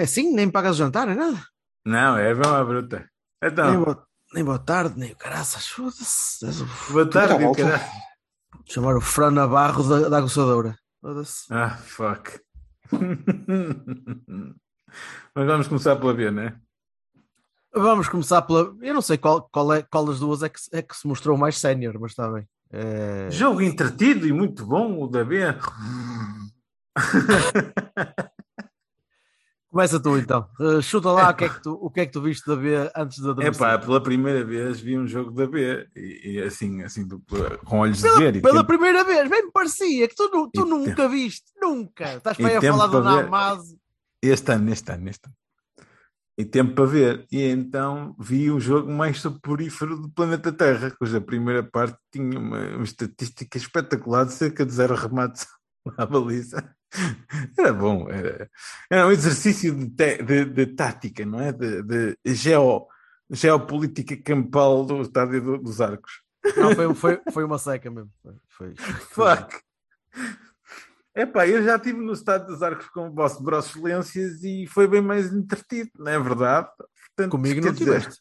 É assim, nem pagas o jantar, nem nada. Não, é mesmo a bruta. Nem Então, boa, nem boa tarde, nem o caraças. O- boa tarde, Tá bom. cara. Chamar o Fran Navarro da, da aguçadora. Foda-se. Ah, fuck. Mas vamos começar pela B, né? Vamos começar pela. Eu não sei qual, qual, é, qual das duas é que, se- é que se mostrou mais sénior, mas está bem. É... Jogo entretido e muito bom, o da B. Começa tu então. Uh, chuta lá o que, é que tu, o que é que tu viste da B antes da É pá, pela primeira vez vi um jogo da B e, e assim, assim do- com olhos de Pela, ver. E pela tempo- primeira vez, bem me parecia que tu, tu E nunca viste, nunca. Estás para aí a tempo falar do ver. Namaz. Este ano, este ano, este ano. E tempo para ver. E então vi o jogo mais soporífero do planeta Terra, cuja primeira parte tinha uma, uma estatística espetacular de cerca de zero remates à baliza. Era bom, era, era um exercício de, te- de- de tática, não é? De, de geo, geopolítica campal do estádio do- dos arcos. Não, foi, foi, foi uma seca mesmo. Foi, foi- Fuck! Epá, eu já estive no estádio dos arcos com o vosso Brosselências e foi bem mais entretido, não é verdade? Portanto, Comigo não dizer- tiveste.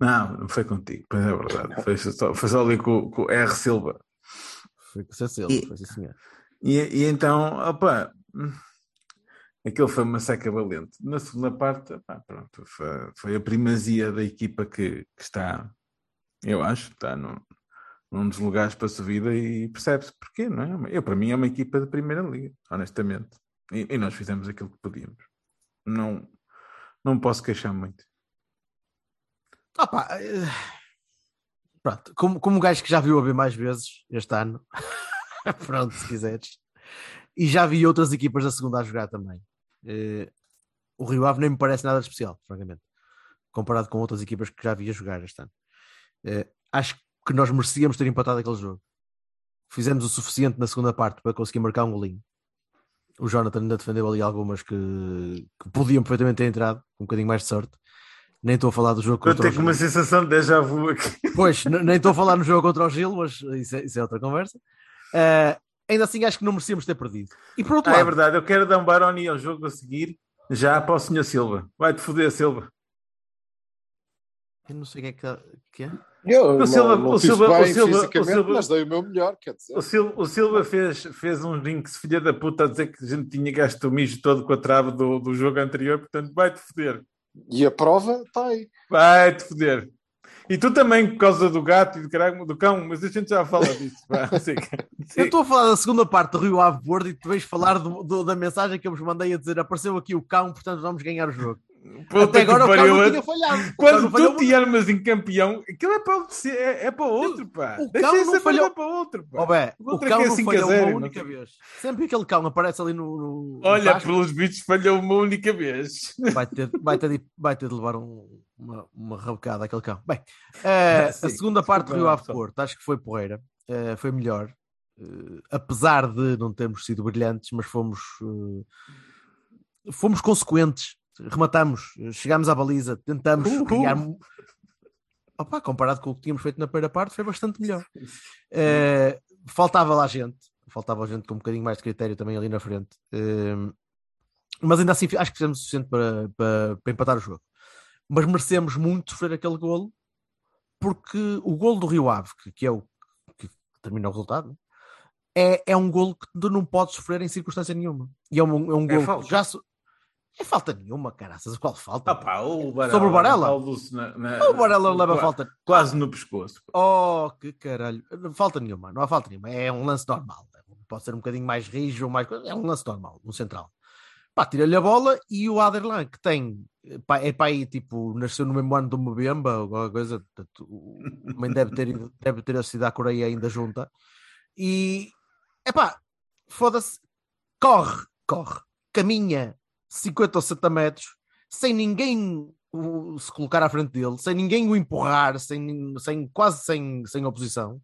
Não, não foi contigo, pois é verdade. Foi só, foi só ali com, com o R. Silva. Foi com o Cecílio, E- foi sim, senhor. E, e então, opa, aquilo foi uma seca valente. Na segunda parte, opá, pronto, foi, foi a primazia da equipa que, que está, eu acho, está no, num dos lugares para a subida e percebe-se porquê, não é? Eu, para mim, é uma equipa de primeira liga, honestamente. E, e nós fizemos aquilo que podíamos. Não, não posso queixar muito. Pá, eh, pronto, como, como gajo que já viu a ver mais vezes este ano, pronto, se quiseres, e já vi outras equipas da segunda a jogar também. eh, o Rio Ave nem me parece nada de especial, francamente, comparado com outras equipas que já vi a jogar este ano. Eh, acho que nós merecíamos ter empatado aquele jogo. Fizemos o suficiente na segunda parte para conseguir marcar um golinho. O Jonathan ainda defendeu ali algumas que, que podiam perfeitamente ter entrado, com um bocadinho mais de sorte. Nem estou a falar do jogo Eu contra tenho o uma Gil. sensação de déjà vu aqui. Pois, nem estou a falar no jogo contra o Gil, mas isso é, isso é outra conversa. Eh, ainda assim, acho que não merecíamos ter perdido. E por outro Ah, é lado, verdade, eu quero dar um Baroni ao jogo a seguir, já para o Sr. Silva. Vai-te foder, Silva. eu não sei o que é que, que é. Eu O não, Silva- não o fiz Silva- o Silva- o Silva- mas dei o meu melhor, quer dizer. O Silva, o Silva fez, fez um links filha da puta a dizer que a gente tinha gasto o mijo todo com a trave do, do jogo anterior, portanto vai-te foder. E a prova está aí. Vai-te foder. E tu também, por causa do gato e do, caralho, do cão, mas a gente já fala disso. Vá, siga. Eu Siga. estou a falar da segunda parte do Rio Ave Bordo e tu vais falar do- do- da mensagem que eu vos mandei a dizer apareceu aqui o cão, portanto vamos ganhar o jogo. Puta Até agora o cão não tinha falhado. Quando não tu te armas em campeão, aquilo é para, é, é para outro, pá. O Deixa isso não a falhou- para outro, pá. Ó, bé, o Outra cão é não 5 a falhou 0, uma não única sei. vez. Sempre que aquele cão aparece ali no. no- no Olha, pasto, pelos bichos falhou uma única vez. vai, ter, vai, ter de, vai ter de levar um- uma, uma rabocada aquele cão. Bem, eh, Sim, a segunda parte do Rio Ave. Porto, acho que foi porreira, eh, foi melhor. Eh, apesar de não termos sido brilhantes, mas fomos, fomos consequentes. Rematamos, chegámos à baliza, tentamos Uhul. criar. Opa, comparado com o que tínhamos feito na primeira parte, foi bastante melhor. Faltava lá gente, faltava gente com um bocadinho mais de critério também ali na frente. Mas ainda assim acho que fizemos o suficiente para, para, para empatar o jogo. Mas merecemos muito sofrer aquele golo, porque o golo do Rio Ave, que, que é o que termina o resultado, é, é um golo que tu não podes sofrer em circunstância nenhuma. E é um, é um É golo falta. que já. so- É falta nenhuma, caraças. Qual falta? Ah, pá, o Sobre o? Paulo-se na- na- o Varela leva qua- falta. Quase no pescoço. Oh, que caralho. Falta nenhuma, não há falta nenhuma. É um lance normal. Pode ser um bocadinho mais rijo ou mais. É um lance normal, no central. Pá, tira-lhe a bola e o Aderlan, que tem é pá, aí, tipo, nasceu no mesmo ano do Mbemba ou alguma coisa, também deve ter, ido- deve ter assistido à Coreia ainda junta. E, é pá, foda-se, corre, corre, caminha 50 ou 60 metros, sem ninguém o- se colocar à frente dele, sem ninguém o empurrar, sem, sem, quase sem, sem oposição.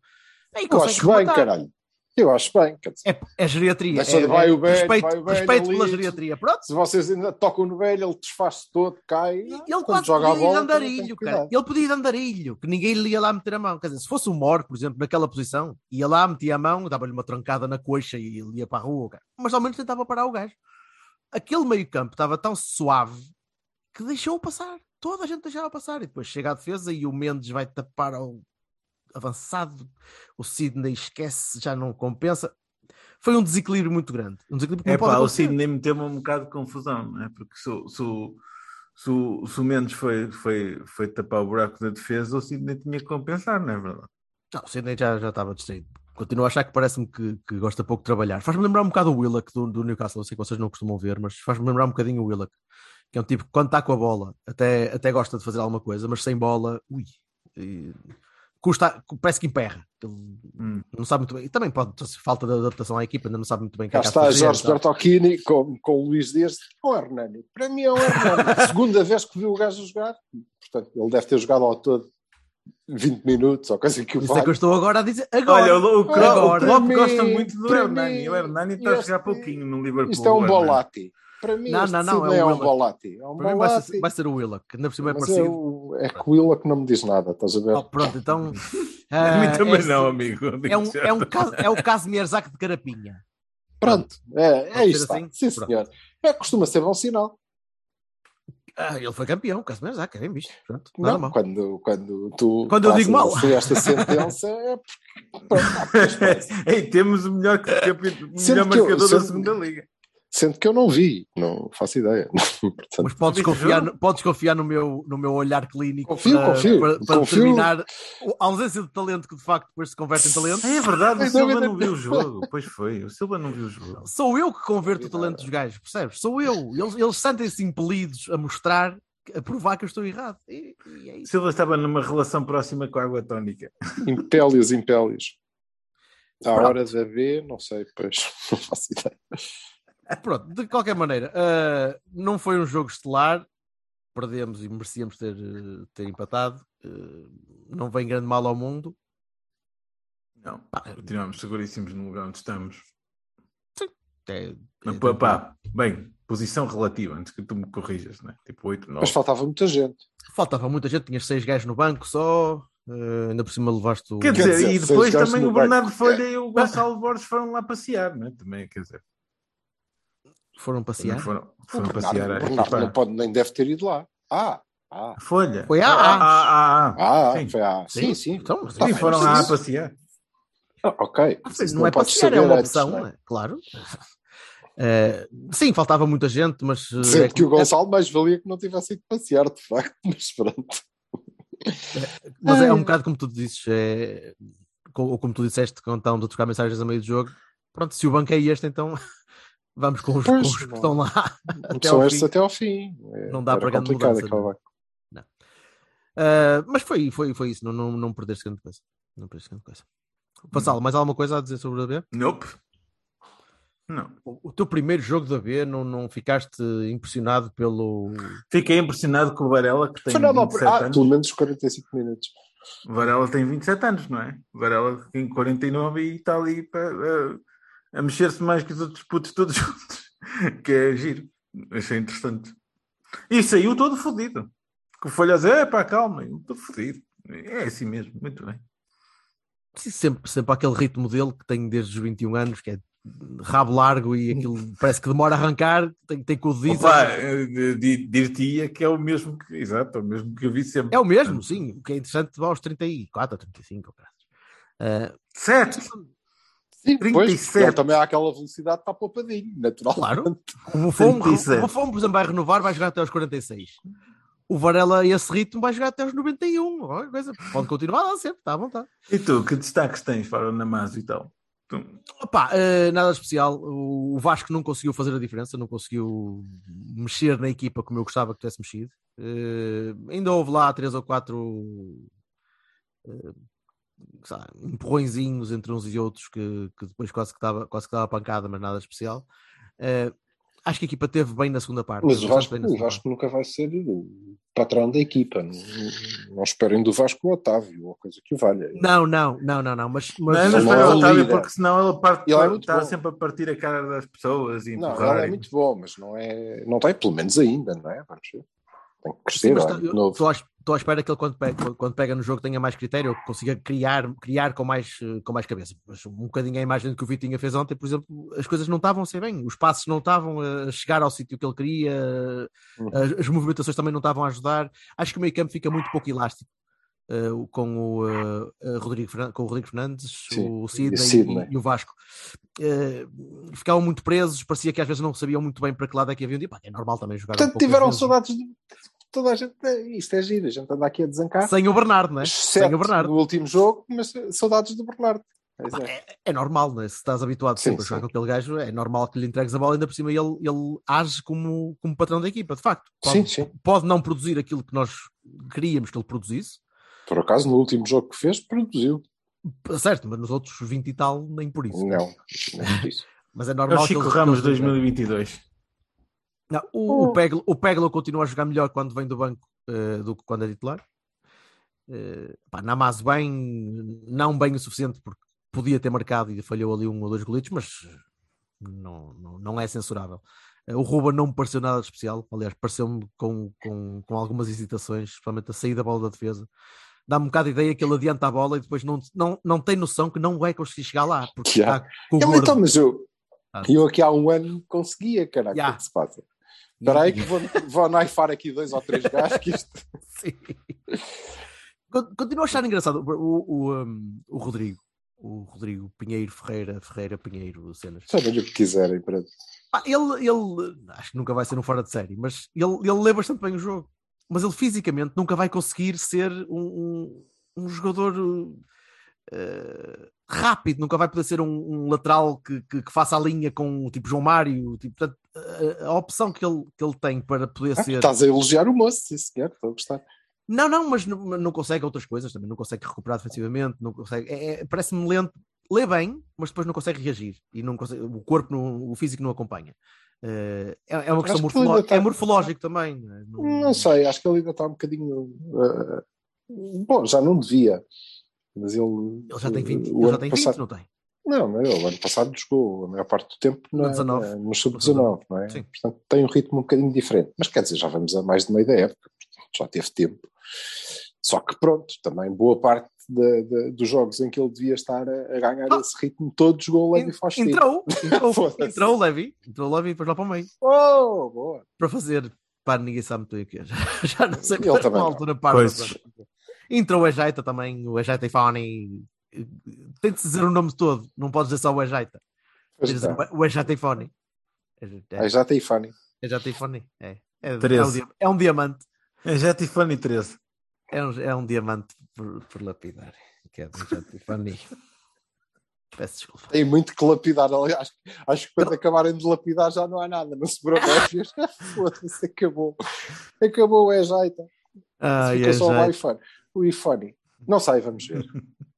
Aí Eu acho bem, caralho. Eu acho bem. Dizer, É, é geriatria. É, de vai é o velho, respeito, vai o velho respeito pela ali. geriatria. Pronto, se vocês ainda tocam no velho, ele desfaz-se todo, cai. ele Quando quase joga podia ir de andarilho, cara. Ele podia ir de andarilho, que ninguém lhe ia lá meter a mão. Quer dizer, se fosse o Mor, por exemplo, naquela posição, ia lá, metia a mão, dava-lhe uma trancada na coxa e ele ia para a rua. Cara. Mas ao menos tentava parar o gajo. Aquele meio campo estava tão suave que deixou-o passar. Toda a gente deixava passar. E depois chega a defesa e o Mendes vai tapar ao avançado. O Sidney esquece, já não compensa. Foi um desequilíbrio muito grande. Um desequilíbrio que É não pode pá, o. Sidney meteu-me um bocado de confusão, não é? Porque se, o- se, se, se o Mendes foi, foi, foi tapar o buraco da defesa, o Sidney tinha que compensar, não é verdade? Não, o Sidney já, já estava distraído. Continuo a achar que parece-me que, que gosta pouco de trabalhar. Faz-me lembrar um bocado o Willock do, do Newcastle. Eu sei que vocês não costumam ver, mas faz-me lembrar um bocadinho o Willock. Que é um tipo que quando está com a bola até, até gosta de fazer alguma coisa, mas sem bola, ui, e custa, parece que emperra. Ele Hum. não sabe muito bem. E também pode falta de adaptação à equipa, ainda não sabe muito bem o que Cá é que está Jorge tal. Bertocchini com, com o Luís Dias. É um Hernani. Para mim é um Hernani. Segunda vez que viu o gajo jogar. Portanto, ele deve ter jogado ao todo 20 minutos ou coisa que o Isso é que eu estou agora a dizer. Agora, Olha, o, o, Klopp- agora. o Klopp Para gosta muito do Hernani. mim, O Hernani está a este- jogar pouquinho no Liverpool. Isto é um o Hernani. bolate. Para mim, Não, este não, não, é é, um bolate. É um Para mim vai ser, vai ser o Willock, ainda por cima é Mas parecido. é, o, é que o Willock não me diz nada, estás a ver? Oh, pronto, então. A mim ah, também é- não, amigo. É um, é um, é o Casimir Zac de Carapinha. Pronto, é, é está. assim? Sim, Pronto. senhor. É, costuma ser bom sinal. Ah, ele foi campeão, Casimir Zac, é bem visto. Pronto, nada Não, mal. quando, quando tu Quando eu digo mal. assim esta sentença é porque pronto, fazem. Ei, temos o melhor, capi- o Sendo melhor que eu- marcador da segunda liga. Sendo que eu não vi, não faço ideia. Portanto, Mas podes confiar, no, podes confiar no, meu, no meu olhar clínico Confio, para, confio, para, para confio. determinar a ausência de talento que de facto depois se converte em talento. É verdade, o Silva não viu o jogo. Pois foi, o Silva não viu o jogo. Sou eu que converto o talento dos gajos, percebes? Sou eu. Eles, eles sentem-se impelidos a mostrar, a provar que eu estou errado. E, e é. Silva estava numa relação próxima com a água tónica. impélios, impélios. À Pronto. hora de ver, não sei, pois não faço ideia. Pronto, de qualquer maneira, ah, não foi um jogo estelar. Perdemos e merecíamos ter, eh, ter empatado. Eh, não vem grande mal ao mundo. Não, continuamos seguríssimos no lugar onde estamos. É, Mas, é pá, pá, bem, posição relativa, antes que tu me corrijas, né? Tipo 8, 9. Mas faltava muita gente. Faltava muita gente, tinhas seis gajos no banco só, eh, ainda por cima levaste o. Quer Quer dizer, dizer, e depois também o Bernardo. Folha e o Gonçalo Borges foram lá passear, né? Também, quer dizer, Foram passear. foram, O foram Bernardo, passear. o a Bernardo equipa. não pode, nem deve ter ido lá. Ah, ah, Folha. Foi ah, A. ah, ah, ah. ah, Sim. foi ah. Sim, sim. Então, mas Tá Sim, foram lá a passear. Ah, ok. Ah, Isso não é passear, é uma antes, opção, não é? é? claro. Eh, sim, faltava muita gente, mas. eh, Sendo é que o como- Gonçalo mais valia que não tivesse ido passear, de facto, mas pronto. Mas é um Ai. bocado como tu dizes, é, ou como tu disseste, quando estávamos a trocar mensagens a meio do jogo. Pronto, se o banco é este, então vamos com os, com Pois, os que não. estão lá até São estes fim. até ao fim. É, Não dá para grande complicado mudança, não. banco. Ah, mas foi, foi, foi isso, não, não, não perdeste grande coisa. Não perdeste grande coisa. Vassalo, mais alguma coisa a dizer sobre o AB? Nope. Não. O, o teu primeiro jogo da AB, não, não ficaste impressionado pelo. Fiquei impressionado com o Varela, que tem Foi nada ao- 27 ah, anos. pelo menos 45 minutos. O Varela tem 27 anos, não é? O Varela tem 49 e está ali para, a, a mexer-se mais que os outros putos todos juntos. Que é giro. Achei interessante. E saiu todo fodido. Com o Folha a dizer, pá, calma, eu estou fodido. É assim mesmo, muito bem. Sim, Sempre, sempre aquele ritmo dele que tenho desde os 21 anos, que é rabo largo e aquilo parece que demora a arrancar, tem, tem com o dediço. Opa, eh, di- dir-te-ia que é o mesmo que, exato, é o mesmo que eu vi sempre. É o mesmo, sim. O que é interessante aos 34 ou 35, cara. Uh, Sete! Sim, pois, 37. ele também há aquela velocidade está poupadinho, natural. claro. O Buffon, o 37. Buffon, por exemplo, vai renovar, vai jogar até aos 46. O Varela, a esse ritmo, vai jogar até aos 91. Qualquer coisa. Pode continuar lá sempre, está à vontade. E tu, que destaques tens para o Namazo e tal? Opa, eh, nada especial. O Vasco não conseguiu fazer a diferença, não conseguiu mexer na equipa como eu gostava que tivesse mexido. Eh, ainda houve lá três ou quatro eh, lá, empurrõezinhos entre uns e outros que, que depois quase que dava, quase que dava pancada, mas nada especial. Eh, acho que a equipa teve bem na segunda parte. Mas o Vasco, o Vasco nunca vai ser o patrão da equipa. Não, não esperem do Vasco o Otávio, ou coisa que o valha. Não, não, não, não, não. Mas, mas, Não, mas é o Otávio, líder. porque senão ele parte, Ele é está bom. sempre a partir a cara das pessoas e Não, ele é muito bom, mas não é. Não tem, pelo menos ainda, não é? Vamos ver. Tem que Sim, crescer, tá- estou à, espera que ele quando pega, quando pega no jogo tenha mais critério, consiga criar, criar com, mais, eh, com mais cabeça. Mas um bocadinho a imagem que o Vitinha fez ontem, por exemplo, as coisas não estavam a ser bem, os passos não estavam a chegar ao sítio que ele queria, Uhum. as, as movimentações também não estavam a ajudar. Acho que o meio campo fica muito pouco elástico. O- com, o, eh, Rodrigo, Fernan- com o Rodrigo Fernandes, Sim, o Sidney, Sidney. E, e o Vasco Eh, ficavam muito presos, parecia que às vezes não sabiam muito bem para que lado é que haviam de ir. É normal também jogar um Portanto, poucas tiveram saudades de toda a gente. é, Isto é giro, a gente anda aqui a desancar. Sem o Bernardo, não é? Exceto Sem o Bernardo. no último jogo, mas saudades do Bernardo. Pá, é. É, é normal, né? se estás habituado Sim, sempre a jogar sim. com aquele gajo, é normal que lhe entregues a bola, ainda por cima ele, ele age como, como patrão da equipa, de facto. Sim, Pode, sim. pode não produzir aquilo que nós queríamos que ele produzisse, Por acaso, no último jogo que fez, produziu. certo, mas nos outros 20 e tal, nem por isso. Não, nem por isso. Mas é É normal o Chico que eles- Ramos que eles- 2022. Não, o, o, Peglo, o Peglo continua a jogar melhor quando vem do banco eh, do que quando é titular. Uh, pá, Namaz bem, não bem o suficiente porque podia ter marcado e falhou ali um ou dois golitos, mas não, não, não é censurável. Eh, o Ruba não me pareceu nada de especial, aliás, pareceu-me com, com, com algumas hesitações, principalmente a sair da bola da defesa. Dá-me um bocado a ideia que ele adianta a bola e depois não, não, não tem noção que não vai conseguir chegar lá, porque o Ele, gordo. então, mas eu, Ah. eu aqui há um ano conseguia, caralho. Já. O que se passa? Espera aí que vou, vou naifar aqui dois ou três gajos que isto... Sim. Con- Continuo a achar engraçado o, o, um, o Rodrigo, o Rodrigo Pinheiro Ferreira, Ferreira Pinheiro Cenas. Sabem o que quiserem. Ah, ele, ele, acho que nunca vai ser um fora de série, mas ele, ele lê bastante bem o jogo. Mas ele fisicamente nunca vai conseguir ser um, um, um jogador eh, rápido, nunca vai poder ser um, um lateral que, que, que faça a linha com o tipo João Mário. Tipo, portanto, a, a opção que ele, que ele tem para poder Ah, ser. Estás a elogiar o moço, sim senhor, estou a gostar. Não, não, mas não, não consegue outras coisas também, não consegue recuperar defensivamente, não consegue, é- é- parece-me lento, lê bem, mas depois não consegue reagir e não consegue, o corpo, não- o físico não acompanha. Eh, é, é uma questão Acho que tá- é morfológico também. não é? Não- Não sei, acho que ele ainda está um bocadinho. ah, bom, já não devia. Mas ele. Ele já tem 20, o ele já tem 20 passado- não tem? Não, mas ele ano passado jogou a maior parte do tempo No 19. na- no sub-19, não é? Sim. Portanto, tem um ritmo um bocadinho diferente. Mas quer dizer, já vamos a mais de meio da época, já teve tempo. Só que pronto, também boa parte da- da- dos jogos em que ele devia estar a, a ganhar Ah. esse ritmo todo jogou o Levi Faustino. Entrou, entrou, entrou o Levi, entrou o Levi e depois lá para o meio, Oh, boa! para fazer, pá, ninguém sabe muito o que é. Já não sei, também uma não. altura para. Entrou o Ejaita também, o Ejaita e Fone. Tem de dizer o nome todo, não podes dizer só o de está. dizer O Ejaita e. Aí já tem Fanny. Ejaita e Fone. É. É, é, um, é um diamante. É já Tiffany 13. É um, é um diamante por, por lapidar. Que é do Fone. Peço desculpa. Tem muito que lapidar. Aliás, acho que quando acabarem de lapidar já não há nada. Não se broméfias. Foda-se, acabou. Acabou o Ejaita. Ah, Fica só o iPhone. O iPhone. Não sei, vamos ver.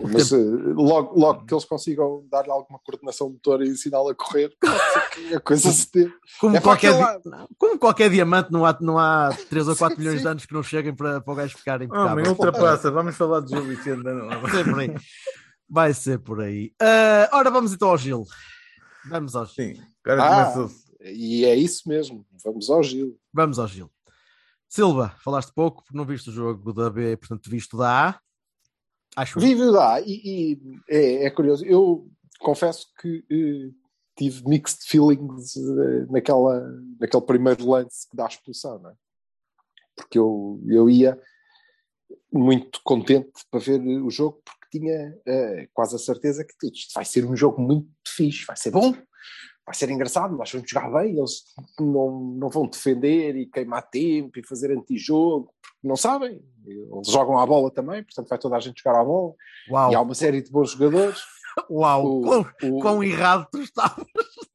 Mas eh, logo, logo que eles consigam dar-lhe alguma coordenação motora e ensiná-lo a correr, a coisa se dê. Como, É qualquer, não, como qualquer diamante, não há, não há 3 ou 4 Sim, milhões sim. de anos que não cheguem para, para o gajo ficar Homem, impecável. ultrapassa. Vamos falar de Gil Vicente. não. Vai ser por aí. Vai ser por aí. Ah, ora, vamos então ao Gil. Vamos ao Gil. Sim, agora Ah. começou. E é isso mesmo. Vamos ao Gil. Vamos ao Gil. Silva, falaste pouco porque não viste o jogo da B, portanto viste o da A. Acho Vive o dá. E, e é, é curioso. Eu confesso que eh, tive mixed feelings eh, naquela, naquele primeiro lance que dá a expulsão, não é? Porque eu, eu ia muito contente para ver o jogo, porque tinha eh, quase a certeza que isto vai ser um jogo muito fixe, vai ser bom, vai ser engraçado, nós vamos jogar bem, eles não, não vão defender e queimar tempo e fazer antijogo, porque não sabem, eles jogam à bola também, portanto vai toda a gente jogar à bola, Uau. e há uma série de bons jogadores. Uau, O- quão, o- quão errado tu estavas.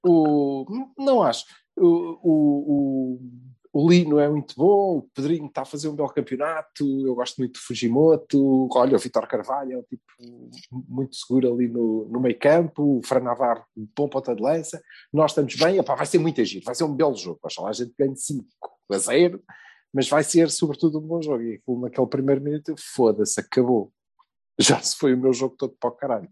O, não acho. O, o, o, Lino é muito bom, o Pedrinho está a fazer um belo campeonato, eu gosto muito de Fujimoto, olha, o Vitor Carvalho é um tipo muito seguro ali no, no meio campo, o Fran Navarro, bom ponta de lança, nós estamos bem, vai ser muito agir, vai ser um belo jogo, oxalá a gente ganhe 5 a 0, mas vai ser sobretudo um bom jogo, e aquilo naquele primeiro minuto, foda-se, acabou. Já se foi o meu jogo todo para o caralho.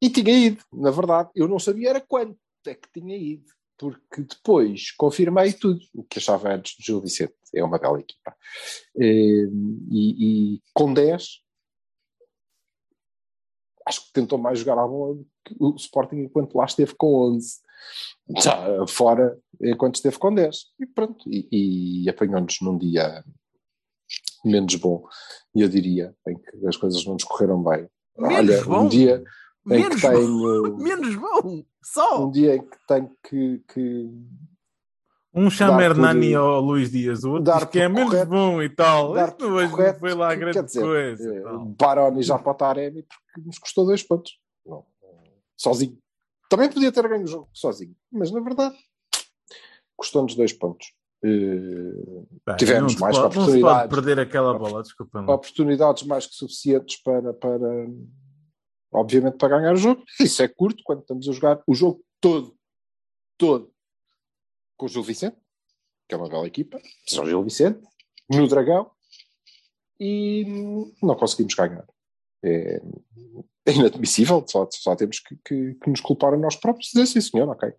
E tinha ido, na verdade, eu não sabia era quanto é que tinha ido, porque depois confirmei tudo o que achava antes do Gil Vicente. É uma bela equipa. Eh, E, e com 10, acho que tentou mais jogar à bola do que o Sporting enquanto lá esteve com 11. Já fora, enquanto esteve com 10. E pronto, e, e apanhou-nos num dia menos bom, eu diria, em que as coisas não nos correram bem. Menos Olha, bom? um dia Menos que bom. tenho Menos bom. Só. um dia em que tenho que, que Um chama Hernani por- ao Luís Dias, o outro diz que é por menos correto- bom e tal. Isto hoje correto, foi lá quer grande dizer, coisa. eh, tal. Baroni já para o Taremi porque nos custou dois pontos. Não, sozinho. Também podia ter ganho o jogo sozinho, mas na verdade custou-nos dois pontos. Eh, Bem, tivemos mais pode- Não se pode oportunidades. perder aquela bola, desculpa. oportunidades mais que suficientes para, para obviamente para ganhar o jogo. Isso é curto quando estamos a jogar o jogo todo, todo com o Gil Vicente, que é uma bela equipa, São Gil Vicente, no Dragão, e não conseguimos ganhar. É, é inadmissível, só, só temos que, que- que nos culpar a nós próprios dizer sim senhor, ok.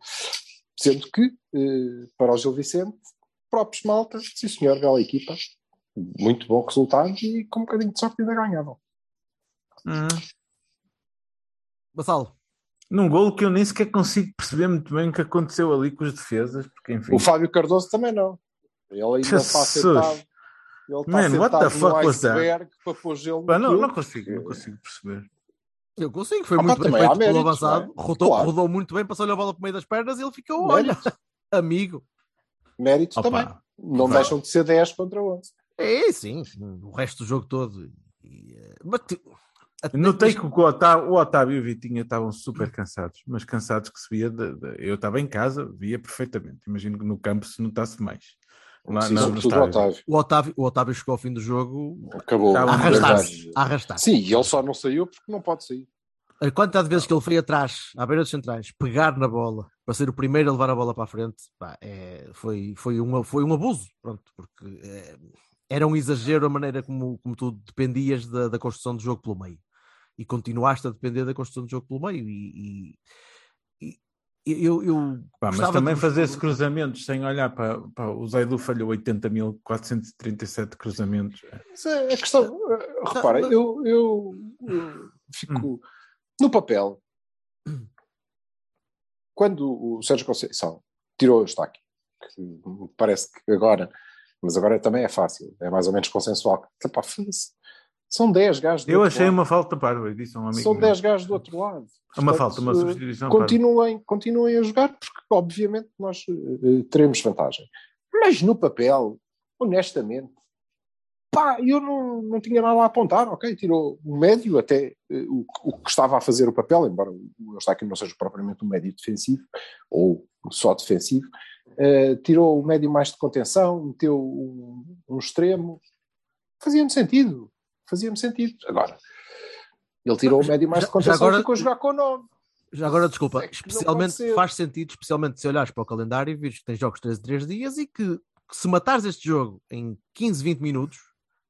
Sendo que, eh, para o Gil Vicente, próprios malta, sim senhor, bela equipa, muito bom resultado e com um bocadinho de sorte ainda ganhavam. Hum. Vassalo. Num golo que eu nem sequer consigo perceber muito bem o que aconteceu ali com as defesas, porque enfim. O Fábio Cardoso também não. Ele ainda está sentado. Ele está Man, what the sentado fuck no was that? iceberg para pôr gelo Pá, não, não consigo, não consigo perceber. Eu consigo, foi Ah, muito bem feito pelo méritos, avançado. é? Rodou, Claro. rodou muito bem, passou-lhe a bola para o meio das pernas e ele ficou, olha, Mérito, amigo. mérito Opa, também. Não deixam de ser 10 contra 11. É, sim, o resto do jogo todo. E, eh, mas até- Notei que o Otávio, o Otávio e o Vitinha estavam super cansados, mas cansados que se via. de- de- eu estava em casa, via perfeitamente. Imagino que no campo se notasse mais. Lá Sim, na- no sobretudo o. Otávio. o, Otávio, o Otávio chegou ao fim do jogo Acabou. A arrastar-se. Arrastar Sim, e ele só não saiu porque não pode sair. A quantidade de vezes que ele foi atrás, à beira dos centrais, pegar na bola, para ser o primeiro a levar a bola para a frente, pá, é, foi, foi, um, foi um abuso, pronto, porque é, era um exagero a maneira como, como tu dependias da, da construção do jogo pelo meio. E continuaste a depender da construção do jogo pelo meio. E, e- e eu, eu Pá, mas também que- fazer esses cruzamentos sem olhar para, para o Zaidu falhou 80.437 cruzamentos. Mas é a questão. eh, Repara, eu, eu, eu fico. No papel, quando o Sérgio Conceição tirou o Eustáquio, que parece que agora, mas agora também é fácil, é mais ou menos consensual. Epá. São 10 gajos do Eu achei lado. uma falta parva, disse um amigo. São meu. 10 gajos do outro lado. É uma Portanto, falta, uma eh, substituição parva. continuem, continuem a jogar, porque obviamente nós eh, teremos vantagem. Mas no papel, honestamente, pá, eu não, não tinha nada a apontar, ok? Tirou o médio, até eh, o, o que estava a fazer o papel, embora o Eustáquio não seja propriamente um médio defensivo, ou só defensivo, eh, tirou o médio mais de contenção, meteu um, um extremo, fazia-me sentido, fazia-me sentido. Agora, ele tirou o médio mais de contenção já agora- e ficou a jogar com o 9. Já agora, desculpa, É especialmente faz sentido, especialmente se olhares para o calendário e vires que tens jogos 13 3 dias e que, que se matares este jogo em 15, 20 minutos,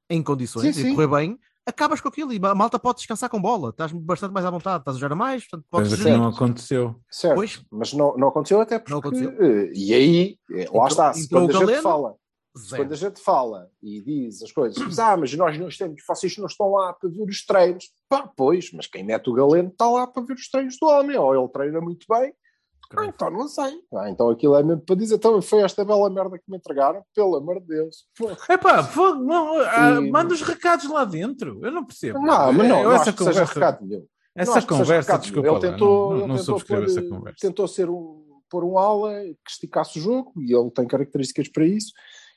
em condições, Sim, e sim. correr bem, acabas com aquilo e a malta pode descansar com bola, estás bastante mais à vontade, estás a jogar a mais, portanto podes gerir. não aconteceu. Certo, Pois. mas não, não aconteceu até porque... Não aconteceu. eh, e aí, eh, lá Entrou- está, se entrou quando o a gente Galeno, fala, Zero. quando a gente fala e diz as coisas, ah, mas nós não estamos, vocês não estão lá para ver os treinos. Pá, pois, mas quem mete o Galeno está lá para ver os treinos do homem, ou ele treina muito bem, ou então não sei. Ah, então aquilo é mesmo para dizer, então foi esta bela merda que me entregaram, pelo amor de Deus. Epá, fogo, não, ah, E- manda os recados lá dentro. Eu não percebo. Não, mas não, Eu não essa acho conversa, recado nenhum. Não essa seja conversa desculpa Ele tentou, não, não, ele não tentou pôr, essa conversa. tentou ser um, pôr um ala que esticasse o jogo e ele tem características para isso.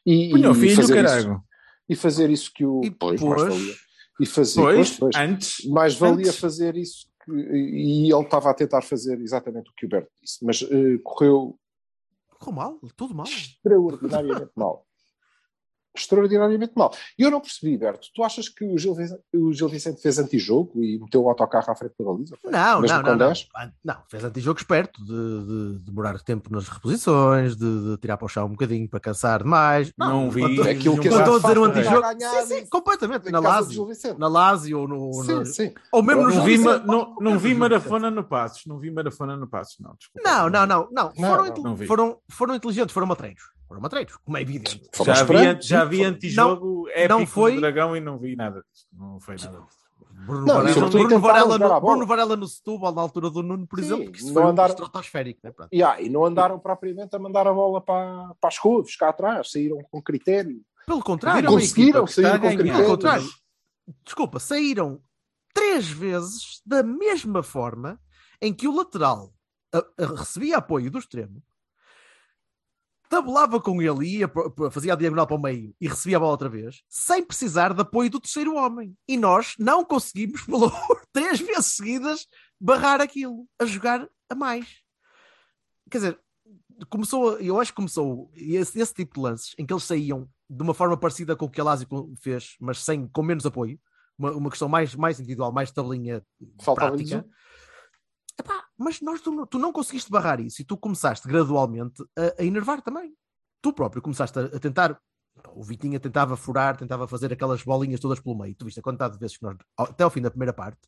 E, Punha o e filho, fazer caralho. Isso, e fazer isso que o. E pois, depois- mais valia. E fazer, Pois, pois, pois. antes. mais valia antes. fazer isso que e ele estava a tentar fazer exatamente o que o Berto disse, mas eh, correu Correu mal, tudo mal. extraordinariamente mal. Extraordinariamente mal. E eu não percebi, Berto, tu achas que o Gil, Vicente, o Gil Vicente fez antijogo e meteu o autocarro à frente da baliza? Não, Mesmo não, não, não. 10? Ah, Não, fez antijogo esperto de, de demorar tempo nas reposições, de, de tirar para o chão um bocadinho para cansar demais. Não vi. quando- Aquilo que Quando estou a dizer um para antijogo, ganhar sim, sim, completamente. na Lazio, na Lazio ou, no, Sim, no- sim. ou mesmo no Não vi, ma- não, não vi marafona no Passos. Não vi marafona no Passos, não. Desculpa. Não, não, não, não. Não, Foram, não, não foram, foram inteligentes, foram matreiros. Foram matreiros, como é evidente. Já vi, esperando, já fomos- antijogo épico não foi- do Dragão e não vi nada disso. Não foi nada disso. Bruno, Não, Varela, sobretudo Bruno, Varela no. Bruno Varela no Setúbal, na altura do Nuno, por Sim, exemplo, que isso não foi andaram- um estratosférico. Né? Yeah, e não andaram propriamente a mandar a bola para, para as couves, cá atrás, saíram com critério. Pelo contrário, Conseguiram sair com ganhar. critério. Pelo contrário. Desculpa, saíram três vezes da mesma forma em que o lateral a- a- recebia apoio do extremo, tabulava com ele e ia, fazia a diagonal para o meio e recebia a bola outra vez, sem precisar de apoio do terceiro homem. E nós não conseguimos, pelo três vezes seguidas, barrar aquilo, a jogar a mais. Quer dizer, começou, eu acho que começou esse, esse tipo de lances em que eles saíam de uma forma parecida com o que a Lazio fez, mas sem, com menos apoio, uma, uma questão mais, mais individual, mais tabelinha Faltava-lhes prática. Epá, mas nós, tu, não- tu não conseguiste barrar isso e tu começaste gradualmente a, a enervar também. Tu próprio começaste a, a tentar. O Vitinha tentava furar, tentava fazer aquelas bolinhas todas pelo meio. Tu viste a quantidade de vezes que nós, até ao fim da primeira parte,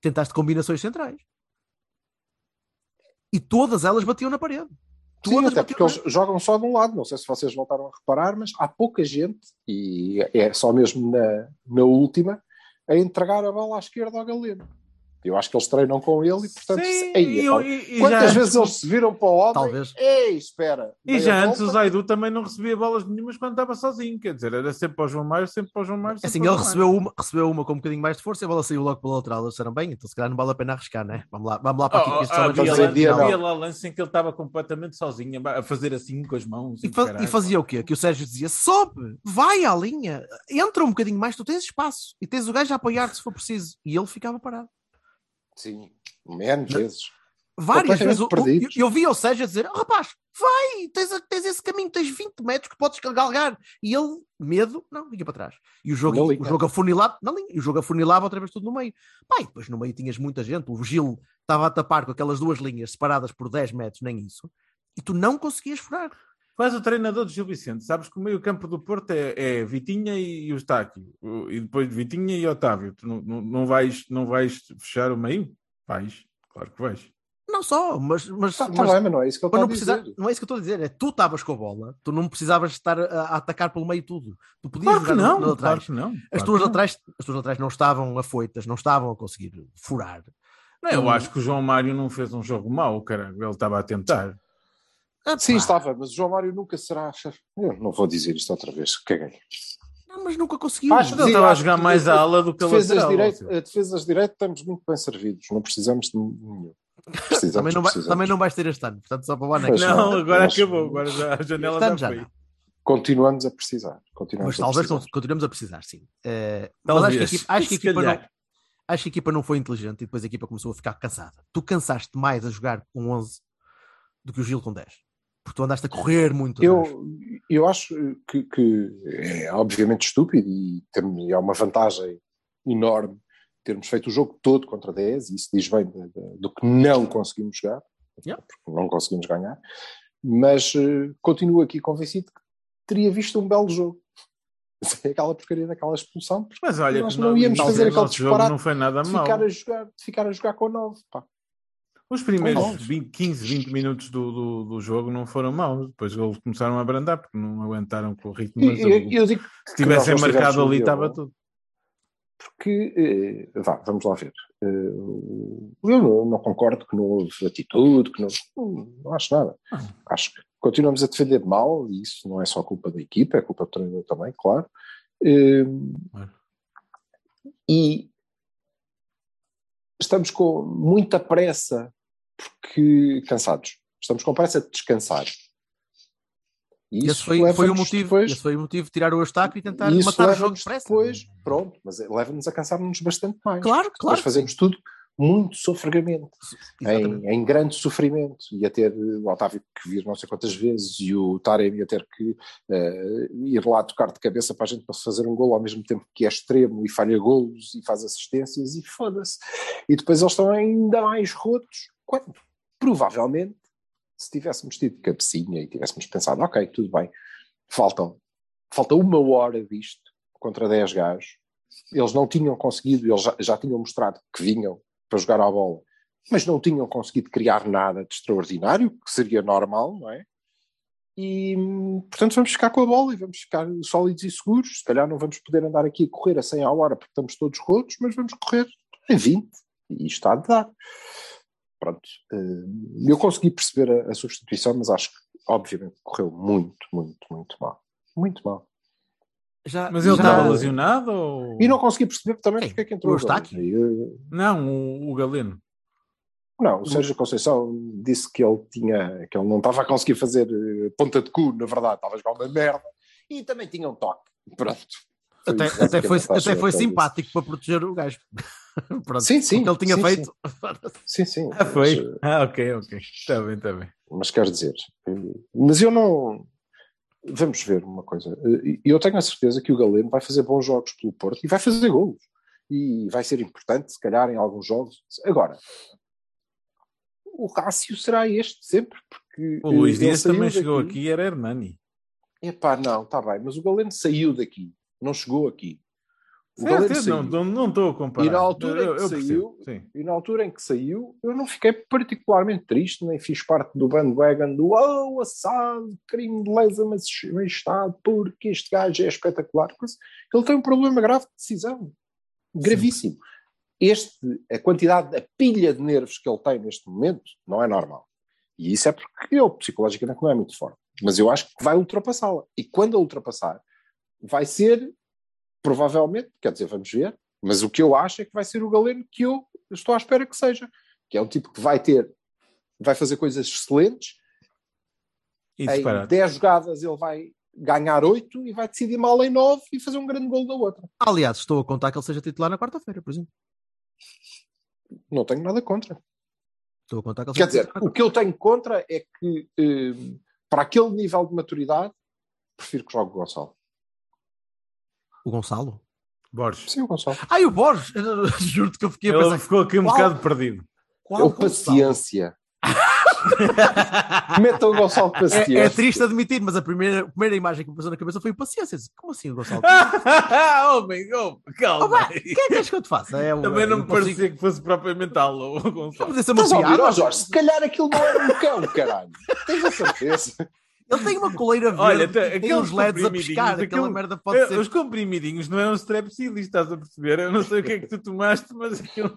tentaste combinações centrais. E todas elas batiam na parede. Sim, Todas até batiam porque eles jogam só de um lado, não sei se vocês voltaram a reparar, mas há pouca gente, e é só mesmo na, na última, a entregar a bola à esquerda ao Galeno. Eu acho que eles treinam com ele e, portanto, Sim, ei, e, epá, e- e quantas já, vezes eles se viram para o homem? Talvez. Ei, espera. e já antes o volta, Zaidu também não recebia bolas nenhumas quando estava sozinho. Quer dizer, era sempre para o João Mário, sempre para o João Mário. sempre Assim, para o ele recebeu uma, recebeu uma com um bocadinho mais de força e a bola saiu logo pela lateral. Eles disseram bem, então se calhar não vale a pena arriscar, né? Vamos lá, vamos lá para aqui, Oh, que isto oh, havia, lá, dia, havia lá lance em que ele estava completamente sozinho, a fazer assim com as mãos. E, e fa- caralho. e fazia o quê? Que o Sérgio dizia: sobe, vai à linha, entra um bocadinho mais, tu tens espaço e tens o gajo a apoiar-te se for preciso. E ele ficava parado. Sim, menos vezes. Várias vezes eu, eu, perdidos. eu via o Sérgio a dizer: oh, rapaz, vai, tens, tens esse caminho, tens 20 metros que podes galgar. E ele, medo, não, vinha para trás. E o jogo, o jogo afunilava, e o jogo afunilava outra vez tudo no meio. E depois no meio tinhas muita gente. O Gil estava a tapar com aquelas duas linhas separadas por 10 metros, nem isso. E tu não conseguias furar. Quase o treinador de Gil Vicente. Sabes que o meio campo do Porto é, é Vitinha e, e o Estáquio. O- E depois Vitinha e Otávio. Tu não, não, vais, não vais fechar o meio? Vais, claro que vais. Não só, mas, mas, Tá, tá mas- bem, mas não é isso que Mas está não, a precisa, dizer. não é isso que eu estou a dizer, é tu estavas com a bola, tu não precisavas estar a, a atacar pelo meio tudo. Tu podias Claro jogar não, laterais. claro que não. As claro tuas, que não. as tuas laterais não estavam afoitas, não estavam a conseguir furar. Não, eu acho que o João Mário não fez um jogo mau, cara. Ele estava a tentar. Ah, Sim, estava, mas o João Mário nunca será. Eu não vou dizer isto outra vez, caguei. Não, mas nunca conseguiu. Acho Ele estava a jogar que mais de- a ala do que a Defesas lateral. direito, a defesas direito estamos muito bem servidos, não precisamos de nenhum. Precisamos, também, não vai, precisamos. também não vais ter este ano, portanto, só para o ano é que- Não, não, agora mas- acabou. Agora já, a janela já já foi. não. Continuamos a precisar. Continuamos Mas a talvez precisar. continuemos a precisar, sim. Eh, mas acho que a equipa, acho que a equipa não, acho que a equipa não foi inteligente e depois a equipa começou a ficar cansada. Tu cansaste mais a jogar com 11 do que o Gil com 10. Porque tu andaste a correr muito. Eu, eu acho que, que é obviamente estúpido e é uma vantagem enorme termos feito o jogo todo contra 10, e isso diz bem de- de- do que não conseguimos jogar, Yeah. porque não conseguimos ganhar, mas eh, continuo aqui convencido que teria visto um belo jogo. Aquela porcaria daquela expulsão, Mas olha, Nós não não- íamos fazer aquele disparate não foi nada de mau. ficar a jogar, de ficar a jogar com 9. Pá. Os primeiros Não. 20, 15, 20 minutos do, do, do jogo não foram maus. Depois eles começaram a abrandar porque não aguentaram com o ritmo. Mas e- o- eu digo se tivessem marcado ali, estava tudo. porque, eh, vá, vamos lá ver. Eh, eu não, não concordo que não houve atitude, que não, não, acho nada. Acho que continuamos a defender mal, e isso não é só culpa da equipa, é culpa do treinador também, claro. Eh, Claro. e estamos com muita pressa, porque cansados. Estamos com pressa de descansar. E Esse isso foi, foi o motivo. depois- Esse foi o motivo de tirar o Eustáquio e tentar e isso matar o jogo depressa. depois, pronto, mas é- leva-nos a cansar-nos bastante mais. Claro, Depois claro. fazemos tudo, muito sofregamento, Exatamente. em, em grande sofrimento, ia ter o Otávio que vir não sei quantas vezes e o Taremi ia ter que eh, ir lá tocar de cabeça para a gente para fazer um gol ao mesmo tempo que é extremo e falha golos e faz assistências e foda-se. E depois eles estão ainda mais rotos quando provavelmente se tivéssemos tido cabecinha e tivéssemos pensado, ok, tudo bem, faltam, falta uma hora disto contra 10 gajos, eles não tinham conseguido, eles já, já tinham mostrado que vinham para jogar à bola, mas não tinham conseguido criar nada de extraordinário, que seria normal, não é? E, portanto, vamos ficar com a bola e vamos ficar sólidos e seguros. Se calhar não vamos poder andar aqui a correr a 100 a hora porque estamos todos rotos, mas vamos correr em 20 e está a dar. Pronto. eh, Eu consegui perceber a, a substituição, mas acho que, obviamente, correu muito, muito, muito mal. Muito mal. Já, Mas ele já- estava lesionado ou... E não consegui perceber também Quem? porque é que entrou O. Eustáquio? E, eh, Não, o, o Galeno. Não, o Sérgio Conceição disse que ele tinha, que ele não estava a conseguir fazer eh, ponta de cu, na verdade, estava a jogar uma merda e também tinha um toque. Pronto. Foi Até, até foi, até foi é isso. simpático para proteger o gajo. Pronto, Sim, sim, ele tinha sim, feito. Sim, sim. Ah, foi? Mas, Ah, ok, ok. Está bem, está bem. mas quer dizer, eh, mas eu não. Vamos ver uma coisa. Eh, Eu tenho a certeza que o Galeno vai fazer bons jogos pelo Porto e vai fazer golos. E vai ser importante, se calhar, em alguns jogos. Agora, o rácio será este sempre, porque. O Luís eh, ele Dias também chegou daqui- aqui e era Hernani. Epá, não, está bem, mas o Galeno saiu daqui, não chegou aqui. Eu saiu. não, não, não estou a comparar. E na altura eu, em que eu saiu- percebo, sim. E na altura em que saiu, eu não fiquei particularmente triste, nem fiz parte do bandwagon do oh, assado, crime de lesa majestade, porque este gajo é espetacular. Ele tem um problema grave de decisão. Gravíssimo. Este, a quantidade, a pilha de nervos que ele tem neste momento, não é normal. E isso é porque ele psicologicamente não é muito forte. Mas eu acho que vai ultrapassá-la. E quando a ultrapassar, vai ser, provavelmente, quer dizer, vamos ver, mas o que eu acho é que vai ser o Galeno que eu estou à espera que seja. Que é um tipo que vai ter, vai fazer coisas excelentes, E em disparate. 10 jogadas ele vai ganhar 8 e vai decidir mal em 9 e fazer um grande gol da outra. Aliás, estou a contar que ele seja titular na quarta-feira, por exemplo. Não tenho nada contra. Estou a contar que ele Quer seja dizer, o que eu tenho contra é que, eh, para aquele nível de maturidade, prefiro que jogue o Gonçalo. O Gonçalo? Borges. Sim, o Gonçalo. Ai, o Borges! Juro-te que eu fiquei a Ele pensar. ficou aqui um Qual? bocado perdido. Qual Ele Gonçalo? paciência. Meta o Gonçalo paciência. É, é triste admitir, mas a primeira, a primeira imagem que me passou na cabeça foi o paciência. Como assim o Gonçalo? Homem, oh, calma. Oh, pá, Quem é que queres que eu te faça? É, o- Também não me consigo- parecia que fosse propriamente algo, Não Gonçalo. uma Estás a ouvir, ó Jorge? Se calhar aquilo não era um cão, caralho. Tens a certeza? Ele tem uma coleira verde Olha, e tem- tem aqueles uns LEDs a piscar. Aquela merda pode Eh, ser. Os comprimidinhos não eram strepsilis, estás a perceber? Eu não sei o que é que tu tomaste, mas aquilo...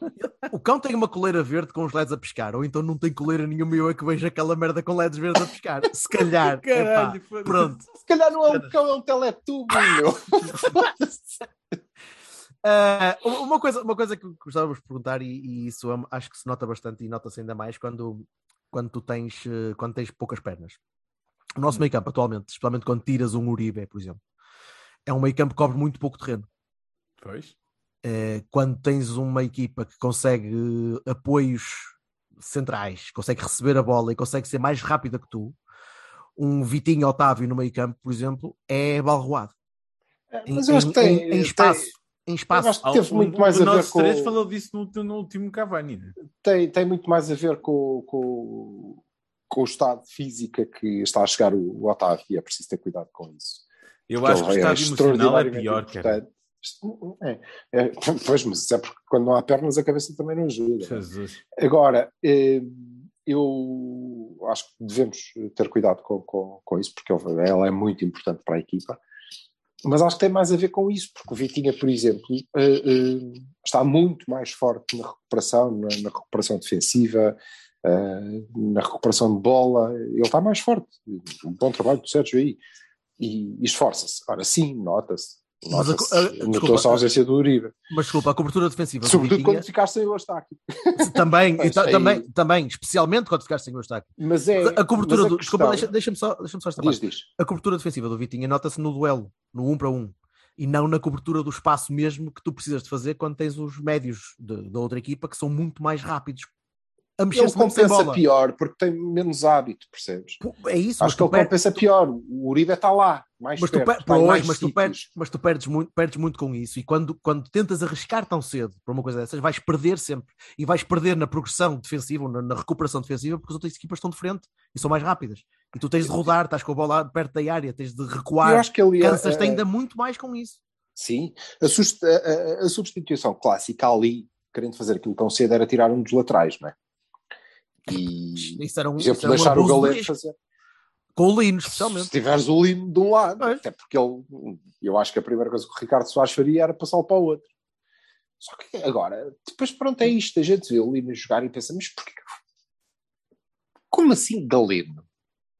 O cão tem uma coleira verde com os LEDs a piscar, ou então não tem coleira nenhuma e eu é que vejo aquela merda com LEDs verdes a piscar. Se calhar. Caralho, epá, pronto. Se calhar não é um cão, é um teletubo, meu. Ah, uma, coisa, uma coisa que gostávamos de perguntar, e, e isso é- acho que se nota bastante e nota-se ainda mais quando, quando tu tens, eh, quando tens poucas pernas. O nosso meio campo atualmente, especialmente quando tiras um Uribe, por exemplo, é um meio campo que cobre muito pouco terreno. Pois. Eh, quando tens uma equipa que consegue apoios centrais, consegue receber a bola e consegue ser mais rápida que tu, um Vitinho Otávio no meio campo, por exemplo, é balroado. Em, Mas eu acho em- que tem, em- em espaço. tem- em eu espaço. acho que teve O- muito o- mais o a ver nosso com três falou disso no, no último Cavani. né? tem, tem muito mais a ver com, com, com o estado física que está a chegar o, o Otávio e é preciso ter cuidado com isso. Eu Porque acho que o ele estado emocional é pior, cara. É, é, pois, mas é porque quando não há pernas a cabeça também não ajuda. Jesus. Agora, eh, eu acho que devemos ter cuidado com, com, com isso, porque ela é muito importante para a equipa. Mas acho que tem mais a ver com isso, porque o Vitinha, por exemplo, eh, eh, está muito mais forte na recuperação, na recuperação defensiva, eh, na recuperação de bola. Ele está mais forte. Um bom trabalho do Sérgio aí. E, e esforça-se. Ora, sim, nota-se. Mas a Notou-se a ausência do Uribe. Mas desculpa, a cobertura defensiva do Sobretudo quando ficaste sem o Eustáquio. também, Mas ta- aí- também, também, especialmente quando ficaste sem o destaque. Mas é. a cobertura mas do. Desculpa, questão- deixa-me só, deixa só esta Diz, parte. diz. A cobertura defensiva do Vitinha nota-se no duelo, no 1 para 1. E não na cobertura do espaço mesmo que tu precisas de fazer quando tens os médios de- da outra equipa que são muito mais rápidos. A Ele muito sem compensa pior porque tem menos hábito, percebes? É isso, Acho que tu, ele compensa pior. O Uribe está lá, mais mas tu, perto, pois, mais mas tu perdes, mas tu perdes muito, perdes muito com isso. E quando, quando tentas arriscar tão cedo para uma coisa dessas, vais perder sempre. E vais perder na progressão defensiva, ou na, na recuperação defensiva, porque as outras equipas estão de frente e são mais rápidas. E tu tens de rodar, estás com a bola perto da área, tens de Eu recuar. acho que ele ia- Cansas-te eh, ainda muito mais com isso. Sim, a, sus- a- a- a substituição clássica ali, querendo fazer aquilo tão cedo, era tirar um dos laterais, não é? E, Isso era um, por isso era um deixar o Galeno fazer. Com o Lino, Se especialmente. tiveres o Lino de um lado, Pois. até porque ele, eu acho que a primeira coisa que o Ricardo Soares faria era passá-lo para o outro. Só que agora, depois pronto, é isto, a gente vê o Lino jogar e pensa, mas porquê? Como assim Galeno?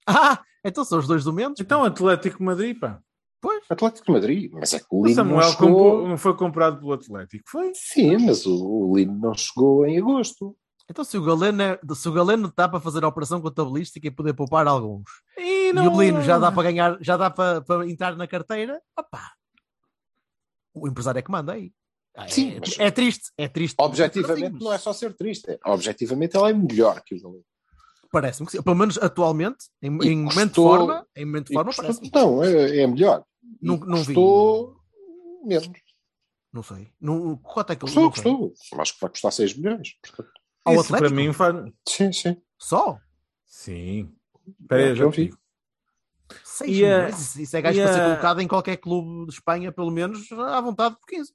Ah, então são os dois do Mendes. Então, Atlético Madrid, pá. Atlético de Madrid, mas é que o O Lino não Samuel chegou... comprou- não foi comprado pelo Atlético, foi? Sim, mas o, o Lino não chegou em agosto. Então, se o Galeno, é- se o Galeno dá para fazer a operação contabilística e poder poupar alguns, E, e o Lino já dá para ganhar, já dá para, para entrar na carteira, opá, o empresário é que manda aí. Ah, Sim, é, mas- é triste, é triste. Objetivamente não é só ser triste, é, objetivamente ele é melhor que o Galeno. Parece-me que sim. Pelo menos atualmente, em, em momento de custou- forma, em momento de forma, custou- parece não, é, é melhor. E Não- não vi. custou menos. Não sei. Não, quanto é que Custou, não custou. Acho que vai custar 6 milhões. portanto. Ao Isso para Atlético? mim faz. Sim, sim. Só? Sim. Espera aí, É já vi. 6 E a- milhões? Isso- é gajo para ser colocado em qualquer clube de Espanha, pelo menos, à vontade por 15.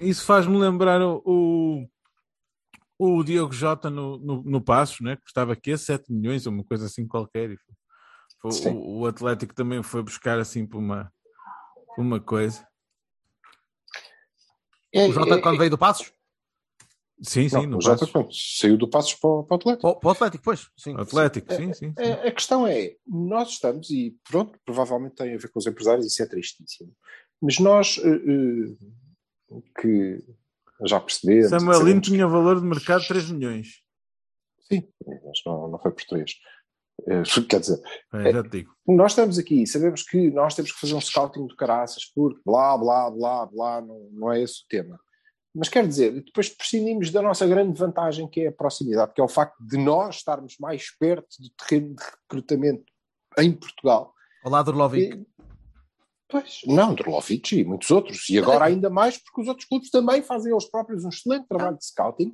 Isso faz-me lembrar o, o, Diogo Jota no, no, no Passos, né? que custava aqui 7 milhões ou uma coisa assim qualquer. E foi- o, o Atlético também foi buscar assim por uma, por uma coisa. É, O Jota, é- quando veio do Passos? Sim, sim, não, Passos. pronto, saiu do Passos para, o- para o Atlético. Para o- Atlético, pois. Sim. Atlético, sim, sim. sim. A, a questão é, nós estamos, e pronto, provavelmente tem a ver com os empresários, isso é tristíssimo. Mas nós eh, eh, que já percebemos. Samuel sabemos Lino que- tinha valor de mercado de 3 milhões. Sim, mas não, não foi por três. Eh, Quer dizer, É, já te digo. nós estamos aqui, sabemos que nós temos que fazer um scouting de caraças, porque blá, blá, blá, blá, não, não é esse o tema. Mas quer dizer, depois prescindimos da nossa grande vantagem, que é a proximidade, que é o facto de nós estarmos mais perto do terreno de recrutamento em Portugal. Ao lado do Lovic. E- Pois, não, Drolovic e muitos outros. E agora ainda mais porque os outros clubes também fazem eles próprios um excelente trabalho de scouting.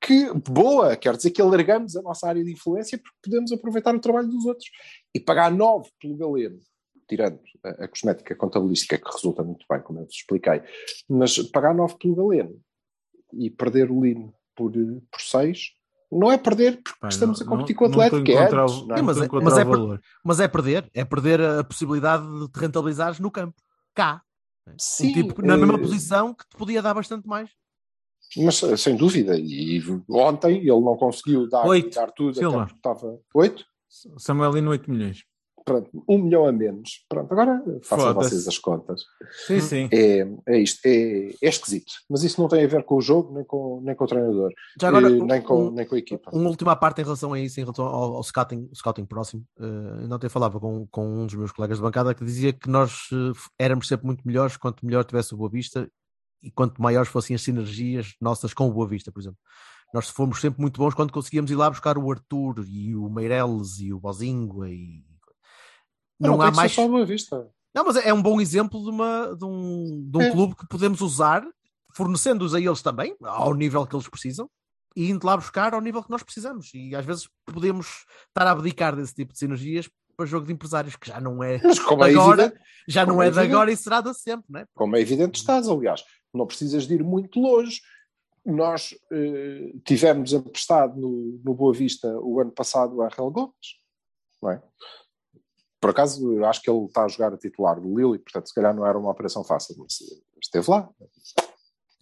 Que boa, quer dizer que alargamos a nossa área de influência porque podemos aproveitar o trabalho dos outros. E pagar 9 pelo Galeno, tirando a, a cosmética contabilística, que resulta muito bem, como eu vos expliquei, mas pagar 9 pelo Galeno e perder o Lino por, por 6, não é perder porque Pá, estamos não- a competir não- com o não Atlético, é antes, não é? Mas é- mas é. Mas é perder, é perder a possibilidade de te rentabilizares no campo. Cá. Sim, um tipo, na mesma eh, posição que te podia dar bastante mais. Mas eh, sem dúvida, e ontem ele não conseguiu dar, Oito, dar tudo, Silva. até estava 8, Samuel Lino 8 milhões. Pronto, um milhão a menos. Pronto, agora façam Foda-se. vocês as contas. Sim, sim. É, é isto, é, é esquisito. Mas isso não tem a ver com o jogo, nem com, nem com o treinador, Já agora, eh, um- nem, com, um- nem com a equipa. Uma última parte em relação a isso, em relação ao, ao scouting, scouting próximo. Uh, ainda ontem falava com, com um dos meus colegas de bancada que dizia que nós eh, éramos sempre muito melhores quanto melhor tivesse o Boa Vista e quanto maiores fossem as sinergias nossas com o Boa Vista, por exemplo. Nós fomos sempre muito bons quando conseguíamos ir lá buscar o Arthur e o Meireles e o Bozingua e não, há que ser mais. só a Boa vista. Não, mas é um bom exemplo de, uma, de um, de um É. clube que podemos usar, fornecendo-os a eles também, ao nível que eles precisam, e indo lá buscar ao nível que nós precisamos. E às vezes podemos estar a abdicar desse tipo de sinergias para jogo de empresários, que já não é é agora, evidente, já não é é de agora e será de sempre, não é? como é evidente estás, aliás, não precisas de ir muito longe. Nós eh, tivemos emprestado no, no Boa Vista o ano passado a Rael Gomes, não é? Por acaso, eu acho que ele está a jogar a titular do Lille, portanto, se calhar não era uma operação fácil, mas eh, esteve lá.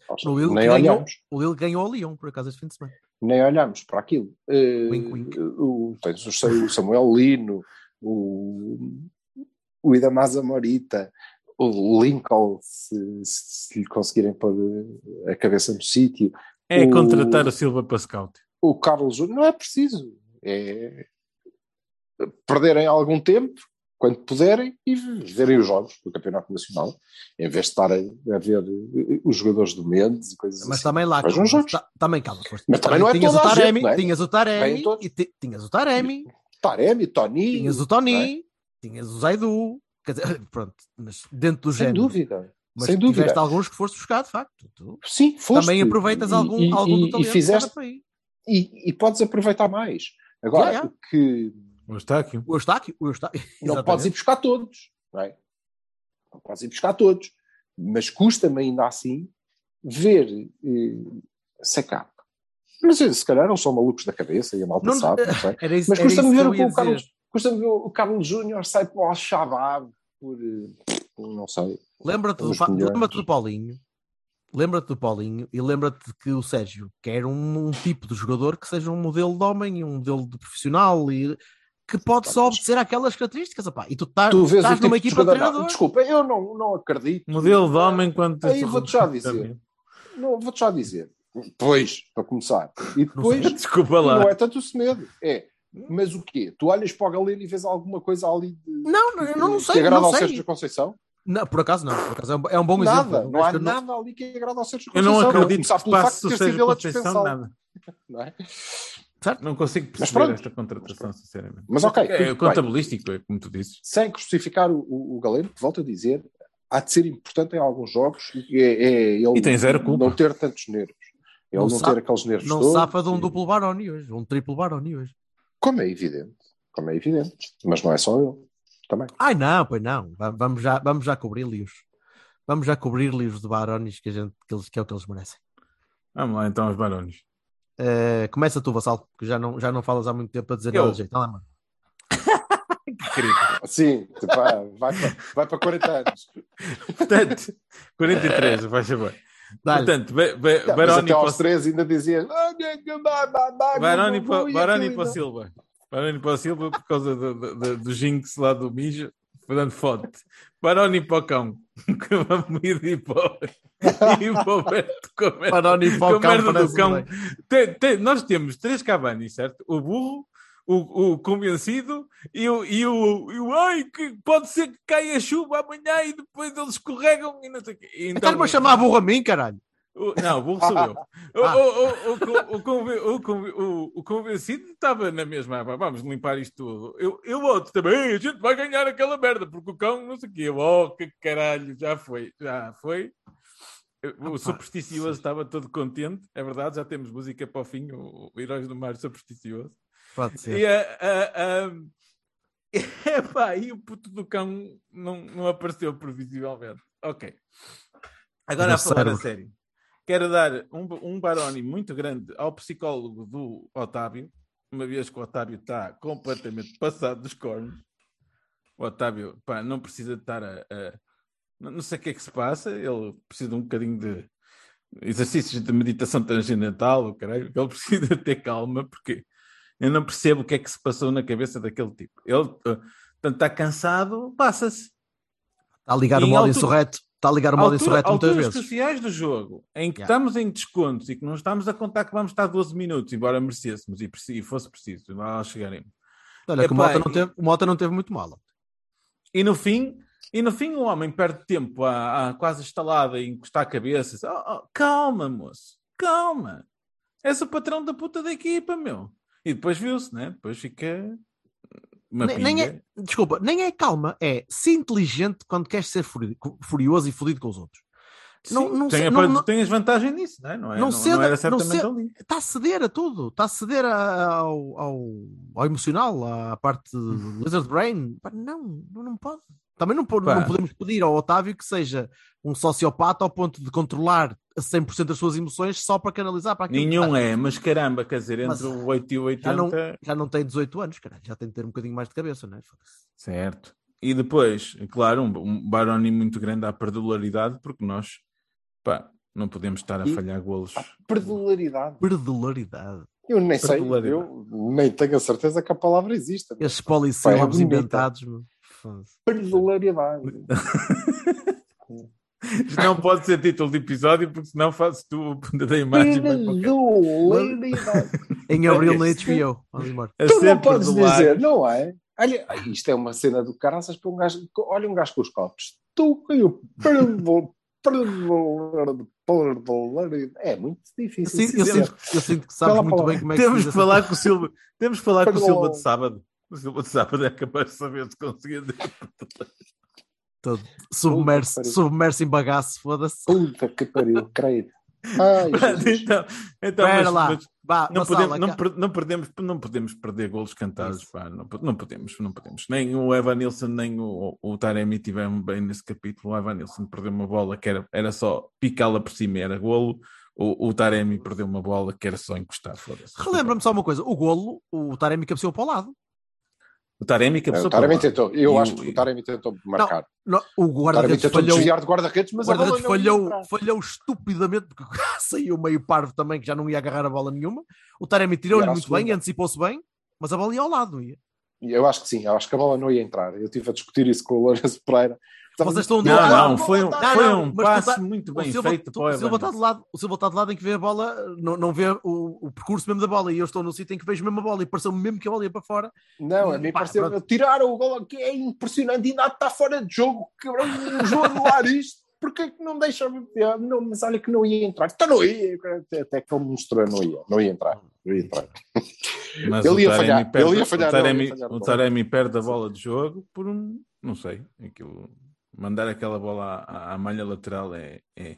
Nós O Lille nem ganhou, olhamos, o Lille ganhou ao Lyon, por acaso, este fim de semana. nem olhamos para aquilo. Eh, Wink, wink. O, tens o Samuel Lino, o, o Idamasa Morita, o Lincoln, se, se lhe conseguirem pôr a cabeça no sítio, É O- contratar a Silva para scout. o Carlos Júnior, não é preciso. É perderem algum tempo, quando puderem e verem os jogos do Campeonato Nacional, em vez de estar a, ver eh, os jogadores do Mendes e coisas Mas assim. também lá, calma, jogos. ta- também calma. Mas também não é tinhas o Taremi, gente, não é? tinhas o Taremi, e ti- tinhas o Taremi, Taremi, Tony. tinhas o Tony, tinhas o Zaidu, quer dizer, pronto, mas dentro do Sem género. dúvida. Mas sem dúvida. tiveste alguns que foste buscar, de facto. Tu Sim, foste. também aproveitas E- algum, e, algum do e, talento e fizeste e, e podes aproveitar mais. Agora, já. o que O Estáquio. O Eustáquio, o Eustáquio. não exatamente. podes ir buscar todos, não é? Não podes ir buscar todos, mas custa-me ainda assim ver eh, secar. Mas eh, se calhar não são malucos da cabeça e a malta Não, sabe, não sei. Era isso, Mas custa-me ver o, Carlos, custa-me ver o Carlos Júnior sai para o Al-Shabaab por, eh, por, não sei. Lembra-te do, lembra-te do Paulinho. Lembra-te do Paulinho e lembra-te que o Sérgio quer um, um tipo de jogador que seja um modelo de homem e um modelo de profissional e que pode só obedecer àquelas características. opá. E tu, tá, Tu vês estás tipo numa de equipa de jogador. Não, treinador. desculpa, eu não, não acredito. Modelo de homem quanto Aí vou-te já dizer. Não, vou-te já dizer. Pois, para começar. E depois, Desculpa não lá. é tanto o Semedo. É, mas o quê? Tu olhas para o Galeno e vês alguma coisa ali de, Não, não, eu não que sei. agrada Não ao sei. Sérgio Conceição? Não, por acaso não. Por acaso é um, é bom Nada. exemplo. Não há que eu nada ali que agrada ao Sérgio Eu Conceição. não A acredito que passe de o ter sido Sérgio Conceição nada. Não é? Não consigo Mas perceber esta contratação, sinceramente. Mas ok, É, bem. contabilístico, é como tu dizes. Sem crucificar o, o, o Galeno, que volto a dizer, há de ser importante em alguns jogos e é, é ele E tem zero culpa. não ter tantos nervos. Ele Não não, sabe- ter aqueles nervos Não todos. safa de um e- duplo Baroni hoje, um triplo Baroni hoje. Como é evidente. Como é evidente. Mas não é só ele. Também. Ai não, pois não. Va- Vamos já, vamos já cobrir-lhe-os. Vamos já cobrir-lhe os de Baronis que, a gente, que, eles, que é o que eles merecem. Vamos lá, então, os barões. Eh, começa tu, Vassal, que já não, já não falas há muito tempo a dizer Eu. nada de jeito. Não, mano. Querido. Sim, tipo, ah, vai, para, vai para 40 anos. Portanto, 43, vai saber. Dá-lhe. Portanto, Não, mas Baroni até aos para 13 ainda dizia Baroni para Baroni para para Silva. Baroni para Silva por causa do, do, do, do jinx lá do mijo, dando foto. Baroni para o cão. Que vamos ir para o- e para o Beto com a merda- com a merda do cão. Tem- tem- nós temos três Cavani, certo? O burro, o, o convencido e o, e, o, e o ai, que pode ser que caia chuva amanhã e depois eles escorregam e não sei o quê. Então, Estás-me a chamar burro a mim, caralho. O- não, o burro sou eu. O, o, o, o, con- o, conven- o, conven- o- o convencido estava na mesma. "Ah, Vamos limpar isto tudo. Eu, eu outro também. "Ei, A gente vai ganhar aquela merda porque o cão não sei o quê. Oh, que caralho, já foi. Já foi. O supersticioso estava todo contente, é verdade. Já temos música para o fim. O, o Heróis do Mar supersticioso. Pode ser. E, a, a, a, epá, e o puto do cão não, não apareceu previsivelmente. Ok. Agora a falar a sério. Quero dar um, um baroni muito grande ao psicólogo do Otávio, uma vez que o Otávio está completamente passado dos cornos. O Otávio pá, não precisa de estar a, a- Não sei o que é que se passa, ele precisa de um bocadinho de exercícios de meditação transcendental, o caralho. Ele precisa ter calma, porque eu não percebo o que é que se passou na cabeça daquele tipo. Ele uh, portanto, está cansado, passa-se. Está a ligar E o modo altura- insurreto. Está a ligar o modo Altura- insurreto muitas vezes. cruciais do jogo, em que Yeah. estamos em descontos e que não estamos a contar que vamos estar 12 minutos, embora merecêssemos e, e fosse preciso, lá chegaremos. Olha, que o Mota, não teve, o Mota não teve muito mal. E no fim, e no fim o homem perde tempo a, a quase estalada e encostar a cabeça. "Oh, oh, calma, moço, calma. És o patrão da puta da equipa, meu. E depois viu-se, né? Depois fica Nem, nem é, desculpa, nem é calma, é se inteligente quando queres ser furi- furioso e fodido com os outros. não- Sim, não tem, não- não- tem as vantagens nisso, não é? Não, é, não não, ceda- não era não certamente ceda- ali. Está a ceder a tudo, está a ceder a- ao, ao, ao emocional, à parte de Lizard Brain. Não, não, não pode. Também não, não podemos pedir ao Otávio que seja um sociopata ao ponto de controlar a 100% das suas emoções só para canalizar para aquilo que Nenhum está. é, mas caramba, quer dizer, entre Mas, o 8 e o 80, Já não, já não tem 18 anos, caralho, já tem de ter um bocadinho mais de cabeça, não é? Certo. E depois, claro, um, um baroni muito grande à perdularidade, porque nós, pá, não podemos estar a E- falhar golos. Perdularidade. Perdularidade. Eu nem sei, eu nem tenho a certeza que a palavra existe. Esses polissílabos é bonita. inventados, meu. Isto não pode ser título de episódio, porque senão fazes tu o ponta da imagem. Perdularidade. Em abril na HBO. Vamos embora. A Tu não podes perdulário. dizer, não é? Olha, isto é uma cena do caraças para um gajo. Olha um gajo com os copos. Tu e o É muito Eu difícil. sinto, eu sinto- eu sinto que sabes Pela muito bem como é que se Temos que falar com o Silva. Temos que falar com o. Silva de sábado. O Silva de sábado é capaz de saber se conseguir. todo submerso, submerso em bagaço, foda-se. Puta que pariu, creio. Ai, então, então mas- lá, mas vá, não, podemos, não, per- não, perdemos, não podemos perder golos cantados. Pá, não, não podemos, não podemos. Nem o Evan Nilsson, nem o, o Taremi tiveram bem nesse capítulo. O Evan Nilsson perdeu uma bola que era, era só picá-la por cima, era golo. O, o Taremi perdeu uma bola que era só encostar. foda-se. Relembra-me só uma coisa: o golo, o Taremi cabeceou para o lado. O Taremi que Não, o Taremi tentou. Eu E acho o- que o Taremi tentou marcar. Não, o o guarda-redes tentou falhou. desviar de guarda-redes, mas O a não falhou, falhou estupidamente porque saiu meio parvo também, que já não ia agarrar a bola nenhuma. O Taremi tirou-lhe muito bem, antecipou-se bem, mas a bola ia ao lado. Ia. Eu acho que sim, eu acho que a bola não ia entrar. Eu estive a discutir isso com o Lourenço Pereira. Estava Vocês estão do Não, lado. não, foi um, Não, foi não, um passo tá- muito bem feito tu- para o o Silva está de lado, o Silva está de lado em que vê a bola, não, não vê o, o percurso mesmo da bola, e eu estou no sítio em que vejo mesmo a bola e pareceu-me mesmo que a bola ia para fora. Não, a mim Pá, pareceu pronto. tiraram o gol aqui, é impressionante, ainda está fora de jogo, cabrão, o jogo anular isto, porquê que não deixa não, mas olha que não ia entrar, então não ia, até que ele mostrou, não ia, não ia entrar, não ia entrar. Mas Ele ia falhar, perde- ele ia falhar, o Taremi, o. Taremi perde a bola de jogo por um, não sei, aquilo, mandar aquela bola à, à malha lateral é, é,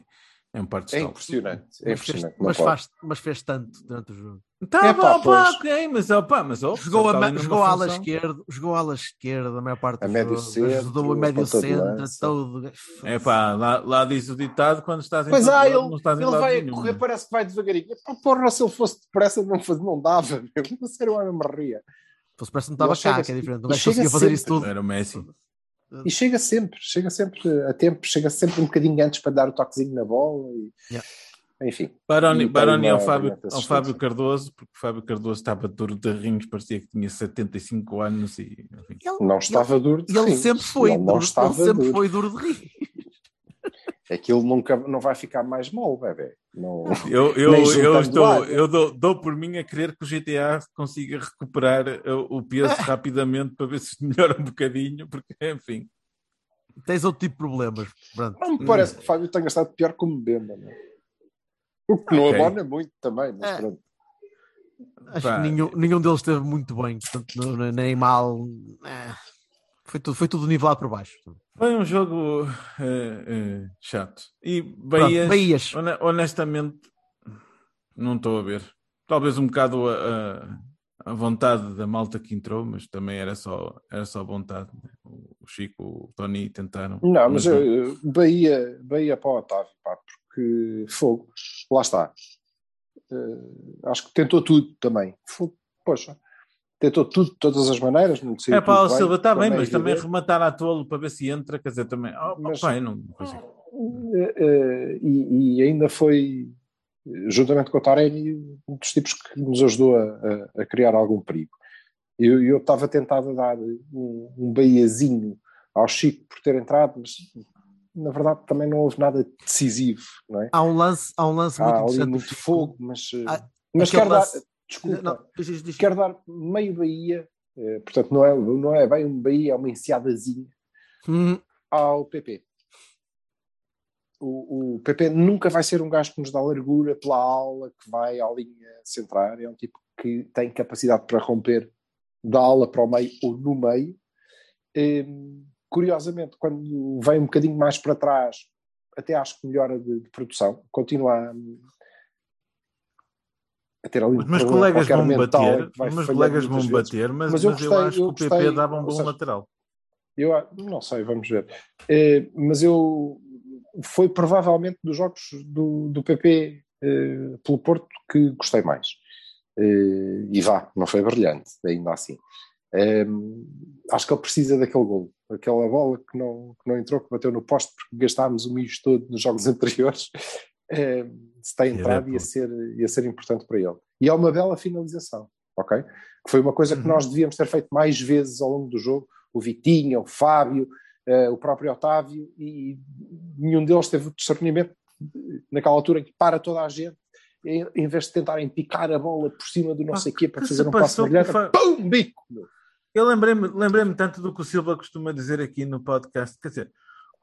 é um par de É salto. impressionante, é Mas, fez, impressionante. não mas, faz, mas fez tanto durante o jogo. Tá É bom, pá, ok, mas, opa, mas ó, Jogou, a, jogou a ala esquerda, jogou a ala esquerda a maior parte A do médio jogo, centro, ajudou a médio centro, todo. É pá, lá, lá diz o ditado quando estás em Pois ah, lado, ele, não estás em ele lado vai a nenhum. correr, parece que vai devagarinho. Pá, porra, se ele fosse depressa, não, faz- não dava. Meu. A sério, eu me ria. Se fosse que não estava cá, que é diferente. O gajo chega conseguia fazer sempre. isso tudo. Era o Messi. E chega sempre, chega sempre a tempo, chega sempre um bocadinho antes para dar o toquezinho na bola. E... Yeah. Enfim, Baroni, Baroni ao, uma Fábio, ao assistência. Fábio Cardoso, porque o Fábio Cardoso estava duro de rins, parecia que tinha 75 anos e enfim. Ele, não estava duro de ele, ele rins. sempre foi, Ele não duro, ele sempre duro. foi duro de rir. Aquilo nunca não vai ficar mais mal, bebê. Não... Eu, eu, eu, estou, eu dou, dou por mim a crer que o GTA consiga recuperar uh, o peso rapidamente para ver se melhora um bocadinho, porque enfim. Tens outro tipo de problemas. Pronto. não me parece que o Fábio tenha estado pior como Bemba. Não? é? O que não Ok. abona muito também, mas É. pronto. Acho Pá, que nenhum, nenhum deles esteve muito bem, portanto, não- nem mal. eh, Foi tudo, foi tudo nivelado por baixo. Foi um jogo eh, eh, chato. E Bahias, Pronto, Bahias. hone- honestamente, não estou a ver. Talvez um bocado a, a- a vontade da malta que entrou, mas também era só, era só vontade. né? O Chico, o Tony tentaram. Não, mas não. eh, Bahia, Bahia para o Otávio, pá, porque fogo, lá está. Eh, acho que tentou tudo também. Fogo, poxa, tentou tudo de todas as maneiras. Não É pá, tudo o Silva está bem, é mas também rematar à tolo para ver se entra, quer dizer, também. Oh, Mas- eu não. Eh, eh, e, e ainda foi, juntamente com o Taremi, um dos tipos que nos ajudou a, a- a criar algum perigo. Eu eu estava tentado a dar um, um baiazinho ao Chico por ter entrado, mas na verdade também não houve nada decisivo, não é? Há um lance, há um lance muito Há interessante. muito fogo, mas, eh, Ah, mas quero dar, lance- desculpa, Não, diz, diz, diz. quero dar meio Bahia, eh, portanto não é, não é bem um Bahia, é uma enseadazinha Hum, ao PP. O, o PP nunca vai ser um gajo que nos dá largura pela aula, que vai à linha central. É um tipo que tem capacidade para romper da aula para o meio ou no meio. Hum, curiosamente, quando vem um bocadinho mais para trás, até acho que melhora de, de produção. Continua a, a ter ali Os meus colegas vão bater, os meus falhando colegas vão vezes. bater, mas, Mas mas eu eu, gostei- acho eu que o PP dava um bom seja, lateral. Eu não sei, vamos ver. Eh, mas eu foi provavelmente dos jogos do, do PP eh, pelo Porto que gostei mais. Eh, e vá, não foi brilhante, ainda assim. Eh, acho que ele precisa daquele gol, aquela bola que não, que não entrou, que bateu no poste porque gastámos o mijo todo nos jogos anteriores. Eh, se Filha entrado da ia puta. ser, ia ser importante para ele. E é uma bela finalização, ok? Que foi uma coisa que Uhum. nós devíamos ter feito mais vezes ao longo do jogo. O Vitinho, o Fábio, eh, o próprio Otávio, e nenhum deles teve o discernimento naquela altura em que para toda a gente, em, em vez de tentarem picar a bola por cima do não Ah, sei quê para fazer um passo brilhante, Fá- pum, bico! Eu lembrei-me lembrei tanto do que o Silva costuma dizer aqui no podcast. Quer dizer,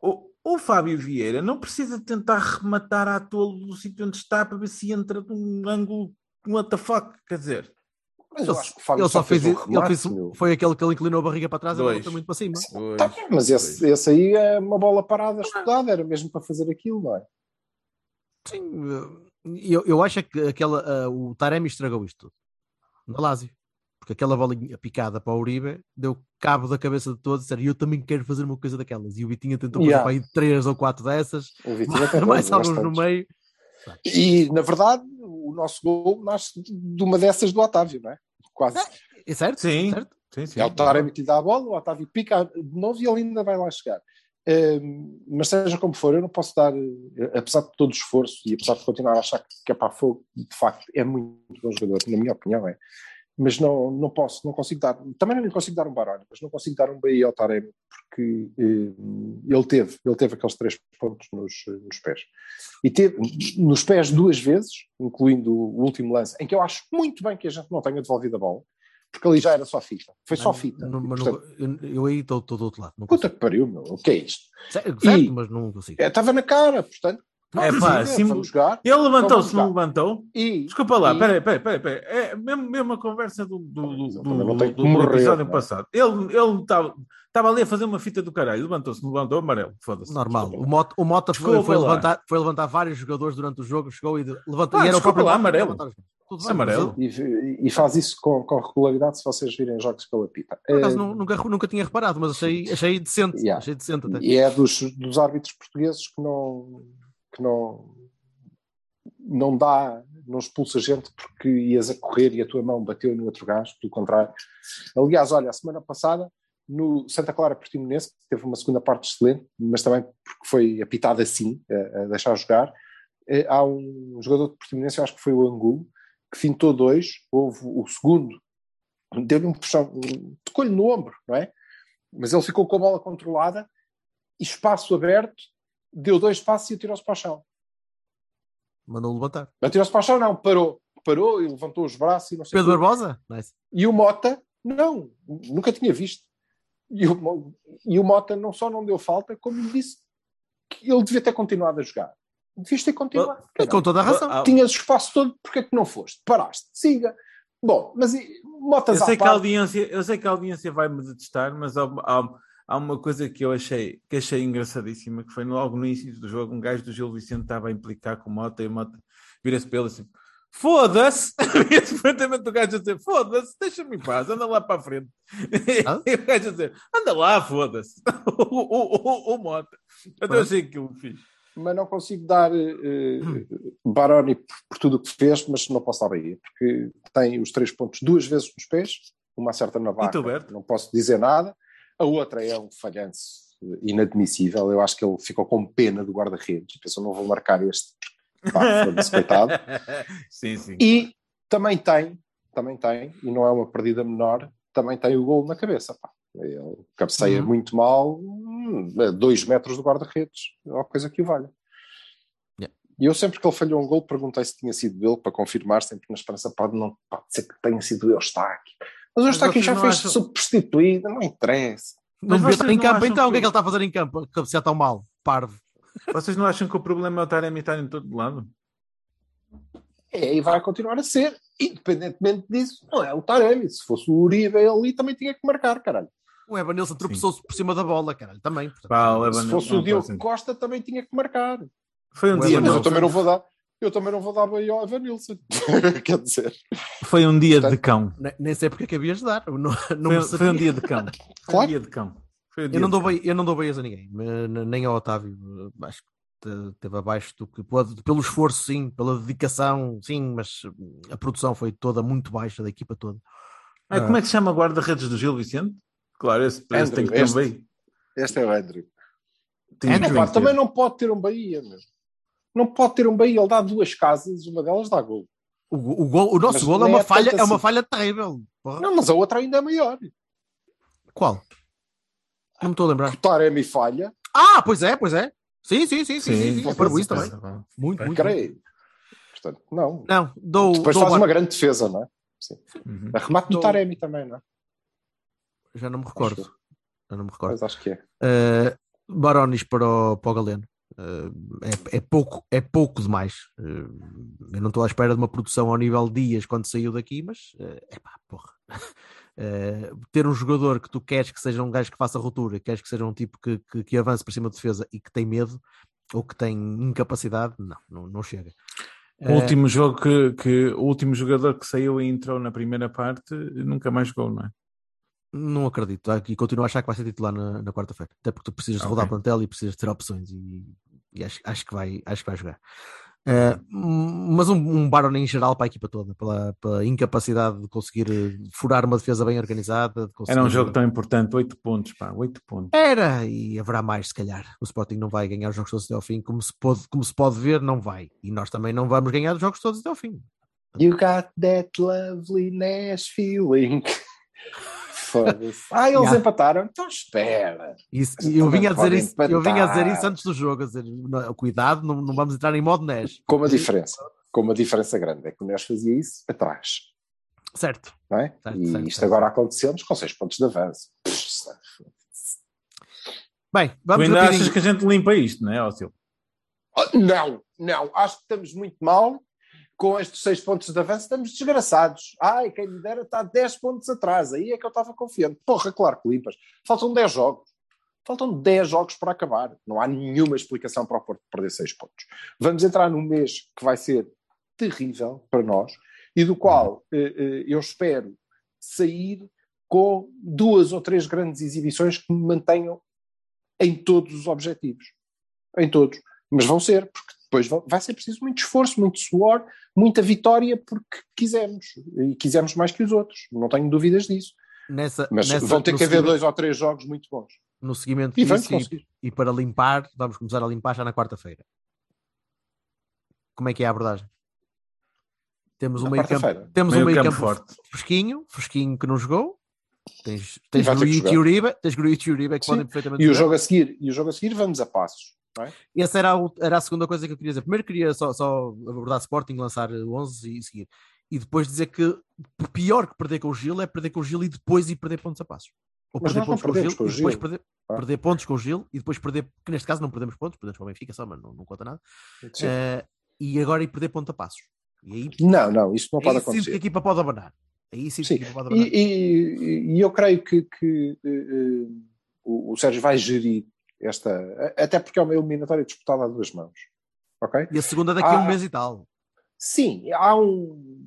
o, o Fábio Vieira não precisa tentar rematar à tolo do sítio onde está para ver se entra de um ângulo what the fuck. Quer dizer, Mas eu Ele, acho que o Fábio ele só fez, um ele remate, fez- meu. foi aquele que ele inclinou a barriga para trás e Dois. botou muito para cima. Pois, Tá mas esse, esse aí é uma bola parada estudada, era mesmo para fazer aquilo, não é? Sim, eu, eu acho que aquela, ah, o Taremi estragou isto tudo. Na Lazio. Porque aquela bolinha picada para o Uribe deu cabo da cabeça de todos e disseram, eu também quero fazer uma coisa daquelas. E o Vitinha tentou fazer Yeah. para aí três ou quatro dessas, O Vitinho até mais alguns no meio. E, na verdade, o nosso gol nasce de uma dessas do Otávio, não é? Quase. É certo? Sim. certo? sim, sim. É o Taremi que lhe dá a bola, o Otávio pica de novo e ele ainda vai lá chegar. Hum, mas seja como for, eu não posso dar, apesar de todo o esforço e apesar de continuar a achar que é para fogo, de facto é muito bom jogador, na minha opinião é. Mas não, não posso, não consigo dar, também não lhe consigo dar um Baroni, mas não consigo dar um Bahia ao Taremi, porque hum, ele teve, ele teve aqueles três pontos nos, nos pés. E teve nos pés duas vezes, incluindo o último lance, em que eu acho muito bem que a gente não tenha devolvido a bola, porque ali já era só fita. Foi só fita. Não- E, portanto, não- eu, eu aí estou estou do outro lado. Puta que pariu, meu. O que é isto? Certo, certo, E- mas não consigo. É, Estava na cara, portanto. É pá, sim, jogar. Ele levantou-se, não levantou? E, Desculpa lá, peraí, peraí, peraí, peraí. É mesmo, mesmo a conversa do, do, do, do, do- morrer, episódio é? passado. Ele ele estava estava ali a fazer uma fita do caralho, levantou-se, não levantou, amarelo, foda-se. Normal. Desculpa O Mota, o Mota foi, foi levantar, foi levantar vários jogadores durante o jogo, chegou e levantou. Ah, e era o desculpa próprio lá, amarelo. Tudo é amarelo. e, e faz isso com, com regularidade se vocês virem jogos pela pita. Por acaso nu- nunca, nunca tinha reparado, mas achei, achei decente. Yeah. Achei decente até. E é dos, dos árbitros portugueses que não, que não, não dá, não expulsa gente porque ias a correr e a tua mão bateu no outro gajo, pelo contrário. Aliás, olha, a semana passada, no Santa Clara Portimonense, que teve uma segunda parte excelente, mas também porque foi apitado assim, a, a deixar jogar, eh, há um jogador de Portimonense, eu acho que foi o Angulo, que fintou dois, houve o segundo, deu-lhe um puxão, tocou-lhe no ombro, não é? Mas ele ficou com a bola controlada e espaço aberto, deu dois passos e atirou-se para o chão. Mandou levantar. Atirou-se para o chão, não, parou. Parou e levantou os braços e não sei Pedro. Barbosa? Nice. E o Mota, não, nunca tinha visto. E o, e o Mota não só não deu falta, como lhe disse que ele devia ter continuado a jogar. Devias ter continuado. Com toda a razão. Ah, Tinhas o espaço todo, porque é que não foste? Paraste, siga. Bom, mas e- Motas Eu sei, à que a audiência, eu sei que a audiência vai me detestar, mas há, há, há uma coisa que eu achei, que achei engraçadíssima, que foi logo no início do jogo, um gajo do Gil Vicente estava a implicar com o Mota e o Mota vira-se ele assim, foda-se! Vira-se frente do gajo a dizer, foda-se, deixa-me em paz, anda lá para a frente. Ah? E o gajo a dizer, anda lá, foda-se. O, o, o, o Mota. Então eu achei que eu fiz. mas não consigo dar eh, Baroni por, por tudo o que fez, mas não posso dar Bahia, porque tem os três pontos duas vezes nos pés, uma acerta na vaca, não posso dizer nada, a outra é um falhanço inadmissível, eu acho que ele ficou com pena do guarda-redes, pensou, não vou marcar este, Pá, coitado. sim, sim. E também tem, também tem, e não é uma perdida menor, também tem o gol na cabeça. Pá. Ele cabeceia Uhum. muito mal, hum, a dois metros do guarda-redes, é uma coisa que o valha. Yeah. E eu sempre que ele falhou um gol perguntei se tinha sido ele, para confirmar, sempre na esperança, pode, não, pode ser que tenha sido eu, está aqui. Mas o Eustáquio já foi acham- substituído, não interessa. Não Mas devia vocês estar em campo então. O que é que- que ele está a fazer em campo? Cabecear tão mal. Parvo. Vocês não acham que o problema é o Taremi estar em todo lado? É, e vai continuar a ser, independentemente disso, não é o Taremi. Se fosse o Uribe, ele ali também tinha que marcar, caralho. O Evanilson tropeçou-se por cima da bola, caralho. Também. portanto, Pá, o Se fosse o Diogo. Costa, também tinha que marcar. Foi um O dia, Mas eu também não vou dar. Eu também não vou dar bem ao Evanilson. Quer dizer, foi um dia de cão. nem, nem sei porque é que havias de dar. Não, não Foi, me foi um dia de cão. Foi Claro. um dia de cão. Foi um dia Eu não, dou bem, eu não dou beias a ninguém, nem ao Otávio. Acho que te- teve abaixo do que pode, pelo esforço, sim, pela dedicação, sim, mas a produção foi toda muito baixa da equipa toda. Ah, como é que se chama guarda-redes do Gil Vicente? Claro, esse, esse Andrew, tem que ter um este. bem. este é o Andrew. Tem É, também não pode ter um Bahia, meu. Não pode ter um Bahia. Ele dá duas casas, uma delas dá gol. O, o, gol- o nosso Mas gol é nem uma, é falha, tanto é uma assim. falha terrível. Porra. Não, mas a outra ainda é maior. Qual? Não me estou a lembrar. O Taremi falha, Ah, pois é, pois é. Sim, sim, sim, sim. sim, sim. É sim, para sim, isso também. Muito, muito. creio. Portanto, não. Não, dou. Depois dou faz bar- uma grande defesa, não é? Uhum. Arremate do Dou- Taremi também, não é? Já não me recordo. Já não me recordo. Mas acho que é. Uh, Barones para o, para o Galeno. Uh, é, é pouco, é pouco demais. Uh, eu não estou à espera de uma produção ao nível de dias quando saiu daqui, mas é pá, porra. Uh, ter um jogador que tu queres que seja um gajo que faça ruptura, queres que seja um tipo que, que, que avance para cima de defesa e que tem medo ou que tem incapacidade, não, não, não chega. O último jogo que, que o último jogador que saiu e entrou na primeira parte nunca mais jogou, não é? Não acredito. E continuo a achar que vai ser titular na, na quarta-feira. Até porque tu precisas de rodar plantel e precisas ter opções. E, e acho, acho, que vai, acho que vai jogar. Uh, mas um, um Baron em geral para a equipa toda, pela, pela incapacidade de conseguir eh, furar uma defesa bem organizada. Conseguir... Era um jogo tão importante, 8 pontos, pá, 8 pontos. Era, e haverá mais, se calhar. O Sporting não vai ganhar os jogos todos até ao fim, como se pode, como se pode ver, não vai. E nós também não vamos ganhar os jogos todos até ao fim. You got that lovely Nash feeling. Foda-se. Ah, eles yeah. empataram? Então espera. Isso, eu, vinha a dizer isso, eu vinha a dizer isso antes do jogo, a dizer, cuidado, não, não vamos entrar em modo NES. Com uma diferença, com uma diferença grande, é que o NES fazia isso atrás. Certo. Não é? certo e certo, isto certo. agora aconteceu-nos com 6 pontos de avanço. Bem, vamos tu ainda achas que a gente limpa isto, não é, Ócio? Não, não, acho que estamos muito mal com estes 6 pontos de avanço, estamos desgraçados. Ai, quem me dera está 10 pontos atrás. Aí é que eu estava confiante. Porra, claro que limpas. Faltam 10 jogos. Faltam 10 jogos para acabar. Não há nenhuma explicação para o Porto perder 6 pontos. Vamos entrar num mês que vai ser terrível para nós e do qual eh, eh, eu espero sair com duas ou três grandes exibições que me mantenham em todos os objetivos. Em todos. Mas vão ser, porque depois vai ser preciso muito esforço, muito suor, muita vitória, porque quisemos. E quisemos mais que os outros. Não tenho dúvidas disso. Nessa, Mas nessa, vão ter que haver dois ou três jogos muito bons. No seguimento E disso, vamos e, e para limpar, vamos começar a limpar já na quarta-feira. Como é que é a abordagem? Temos um meio campo, temos Meio um meio campo campo, forte. fresquinho, fresquinho que não jogou. Tens, tens Gruitch e. Uribe, tens Gruitch e Uribe que Sim. podem perfeitamente E o jogar. jogo a seguir, e o jogo a seguir vamos a passos. É? Essa era a, era a segunda coisa que eu queria dizer. Primeiro queria só, só abordar Sporting, lançar 11 e seguir. E depois dizer que pior que perder com o Gil é perder com o Gil e depois ir perder pontos a passos. Ou Mas perder pontos com o Gil com o e depois Gil. perder, Ah. perder pontos com o Gil e depois perder, que neste caso não perdemos pontos, perdemos com o Benfica só, mas não, não conta nada. Eh, e agora ir perder ponto a passos. E aí, Não, não, isso não aí pode sinto que a acontecer. equipa pode abanar. Aí sinto Sim. que a equipa pode abanar. E, e- e eu creio que, que, eh, eh, o, o Sérgio vai gerir esta. Até porque é uma eliminatória disputada a duas mãos. Ok? E a segunda daqui a um Ah. mês e tal. Sim, há um,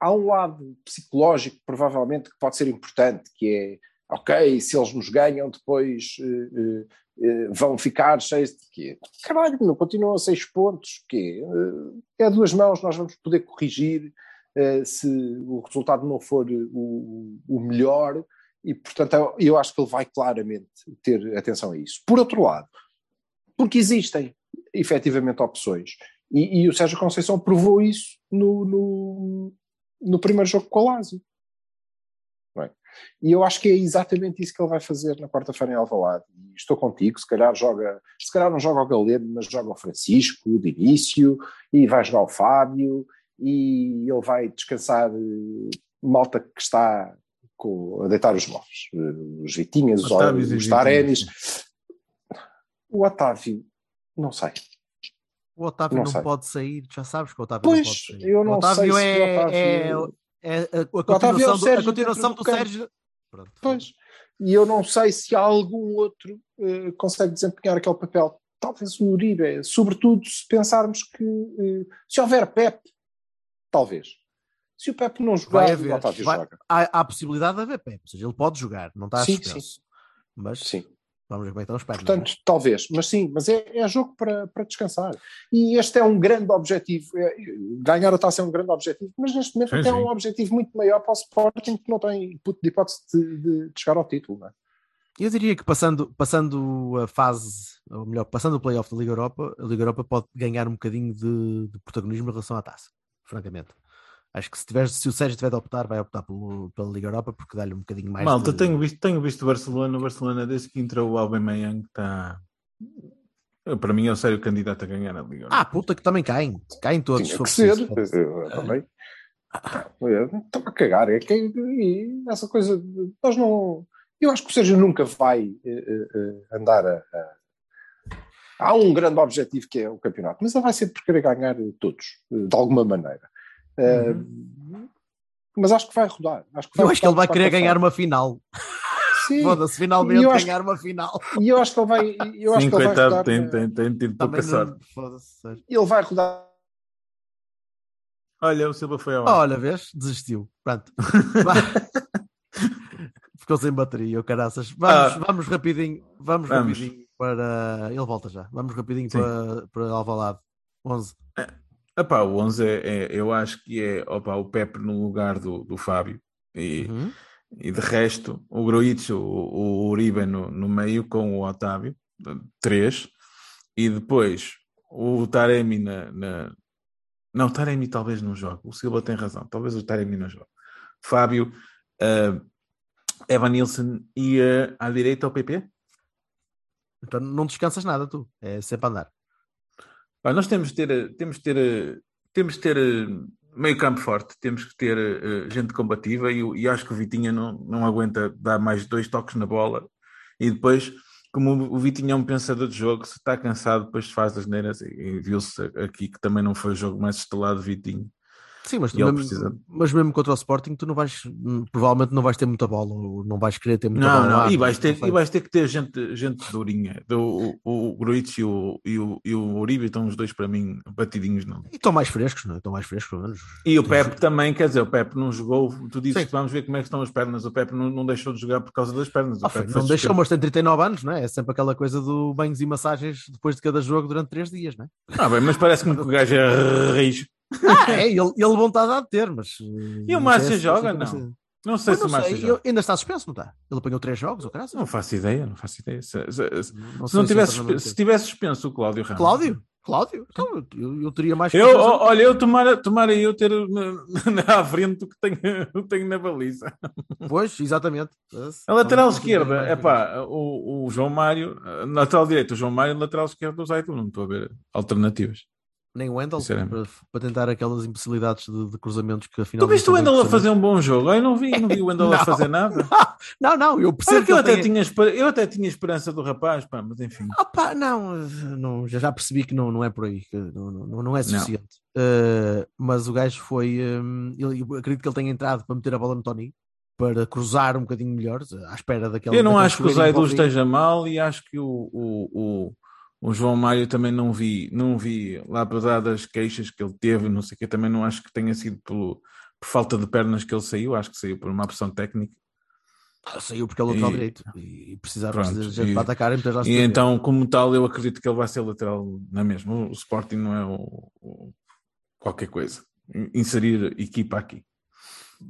há um lado psicológico, provavelmente, que pode ser importante, que é, ok, se eles nos ganham, depois eh, eh, eh, vão ficar cheios de quê? Caralho, não continuam a seis pontos, quê? É a duas mãos, nós vamos poder corrigir se o resultado não for o, o melhor, e portanto eu- eu acho que ele vai claramente ter atenção a isso. Por outro lado, porque existem efetivamente opções. E, e o Sérgio Conceição provou isso no, no, no primeiro jogo com o Lazio. É? E eu acho que é exatamente isso que ele vai fazer na quarta-feira em Alvalade. Estou contigo, se calhar joga, se calhar não joga o Galeno, mas joga o Francisco de início, e vai jogar o Fábio, e ele vai descansar eh, malta que está com- a deitar os móveis. Eh, Os Vitinhas, os, os Tarenis. O Otávio, não sei. O Otávio Não não, pode sair, já sabes que o Otávio não Pois, pode sair. eu o não Otávio sei se é, o Otávio- é, é a, a Otávio é o continuação, do, a Sérgio continuação do do. Sérgio. Pronto. Pois. E eu não sei se há algum outro eh, consegue desempenhar aquele papel. Talvez o Uribe, sobretudo se pensarmos que eh, se houver Pep, talvez. Se o Pep não Vai jogar, haver. o Otávio Vai- joga. Há, há a possibilidade de haver Pepe, ou seja, ele pode jogar, não está a Sim, suspenso. Mas Sim. vamos ver como é que estão os pernas. Portanto, talvez. Mas sim, mas é, é jogo para, para descansar. E este é um grande objetivo. É, ganhar a taça é um grande objetivo, mas neste momento Sim, até é sim. um objetivo muito maior para o Sporting que não tem puto de hipótese de, de- de chegar ao título. Não é? Eu diria que passando, passando a fase, ou melhor, passando o playoff da Liga Europa, a Liga Europa pode ganhar um bocadinho de, de protagonismo em relação à taça, francamente. Acho que se, tiver, se o Sérgio tiver de optar, vai optar pelo, pela Liga Europa porque dá-lhe um bocadinho mais Malta, de... tenho visto, tenho visto o Barcelona. O Barcelona, desde que entrou o Aubameyang, está... Para mim é o sério candidato a ganhar a Liga. Ah, puta que também caem. Caem todos. Tinha que ser. preciso. Eu também. Estou a cagar. É que e essa coisa. de- Nós não. Eu acho que o Sérgio nunca vai eh, eh, eh, andar a, a- Há um grande objetivo que é o campeonato, mas ele vai sempre querer ganhar eh, todos, eh, de alguma maneira. Eh, Mas acho que vai rodar. Acho que Eu acho que ele vai querer ganhar uma final. Sim, Foda-se, finalmente eu acho ganhar uma final. e eu acho que ele vai. Eu acho Sim, que ele vai rodar. tem, tem, tem tido não... Foda-se. sério. Ele vai rodar. Olha, o Silva foi ao ar. Olha, vês? Desistiu. Pronto. Ficou sem bateria, o caraças. Vamos, Ah. vamos rapidinho, vamos, Vamos. rapidinho para. Ele volta já. Vamos rapidinho Sim. para, para Alvalade. 11. Epá, o 11 é, é- eu acho que é opa, o Pepe no lugar do, do Fábio. E, Uhum. e de resto, o Gruitch, o, o Uribe no, no meio com o Otávio, três. E depois o Taremi na, na- Não, o Taremi talvez não jogue. O Silva tem razão. Talvez o Taremi não jogue. Fábio, eh, Evan Nilsson e eh, à direita o PP? Então não descansas nada, tu. É sempre a andar. Nós temos de ter, eh, temos de ter, eh, temos de ter eh, meio campo forte, temos que ter eh, gente combativa e, e acho que o Vitinha não, não aguenta dar mais dois toques na bola e depois, como o Vitinha é um pensador de jogo, se está cansado, depois faz as neiras e, e viu-se aqui que também não foi o jogo mais estelado Vitinho. Sim, mas, mesmo, precisa- mas mesmo contra o Sporting, tu não vais, provavelmente não vais ter muita bola, ou não vais querer ter muita Não, bola. não, lá, e vais ter, não e vais ter que ter gente, gente durinha. Do, o, o Gruitch e o, e, o, e o Uribe estão os dois para mim batidinhos, não. E estão mais frescos, não é? Estão mais frescos, pelo menos. E o Pepe também, quer dizer, o Pepe não jogou. Tu dizes Sim. que vamos ver como é que estão as pernas. O Pepe não, não deixou de jogar por causa das pernas. O Ah, foi, Pepe não deixou, mas tem 39 anos, não é? É sempre aquela coisa do banhos e massagens depois de cada jogo durante 3 dias, não é? Ah, bem, mas parece-me que o gajo é rijo. Ah, é, ele, ele vontade há de ter, mas. E o Márcio joga, não? Não sei Mas se o não Márcio sei, joga. ainda está suspenso, não está? Ele apanhou 3 jogos, ou caralho? Não faço ideia, não faço ideia. Se, se- se- Não não sei tivesse, se é suspe- se tivesse suspenso o Cláudio Ramos. Cláudio? Cláudio? Então, eu, eu teria mais Eu, olha, eu tomara, tomara eu ter na, na à frente o que tenho, tenho na baliza. Pois, exatamente. A lateral Então, esquerda, é pá, o, o João Mário, a lateral direito, o João Mário, lateral esquerdo, o Zaitu, não estou a ver alternativas. Nem o Wendel, Sinceramente. para, para tentar aquelas imbecilidades de, de cruzamentos que afinal. Tu viste o Wendel a fazer um bom jogo? Eu não vi, não vi o Wendel a fazer nada. Não, não, eu percebo que eu até, tinha, eu até tinha esperança do rapaz, pá, mas enfim. Opa, não, não, já, já percebi que não, não é por aí, que não, não, não é suficiente. Uh, mas o gajo foi. um, ele- acredito que ele tenha entrado para meter a bola no Tony, para cruzar um bocadinho melhor, à espera daquela. Eu não acho que o Zaidu esteja mal e acho que o, o, o, o João Mário também não vi, não vi lá apesar das queixas que ele teve, não sei o que, também não acho que tenha sido pelo, por falta de pernas que ele saiu, acho que saiu por uma opção técnica. Ah, Saiu porque é lateral E- direito e precisava de gente para atacar e E então, como tal, eu acredito que ele vai ser lateral na mesma. O Sporting não é o, o- qualquer coisa. Inserir equipa aqui.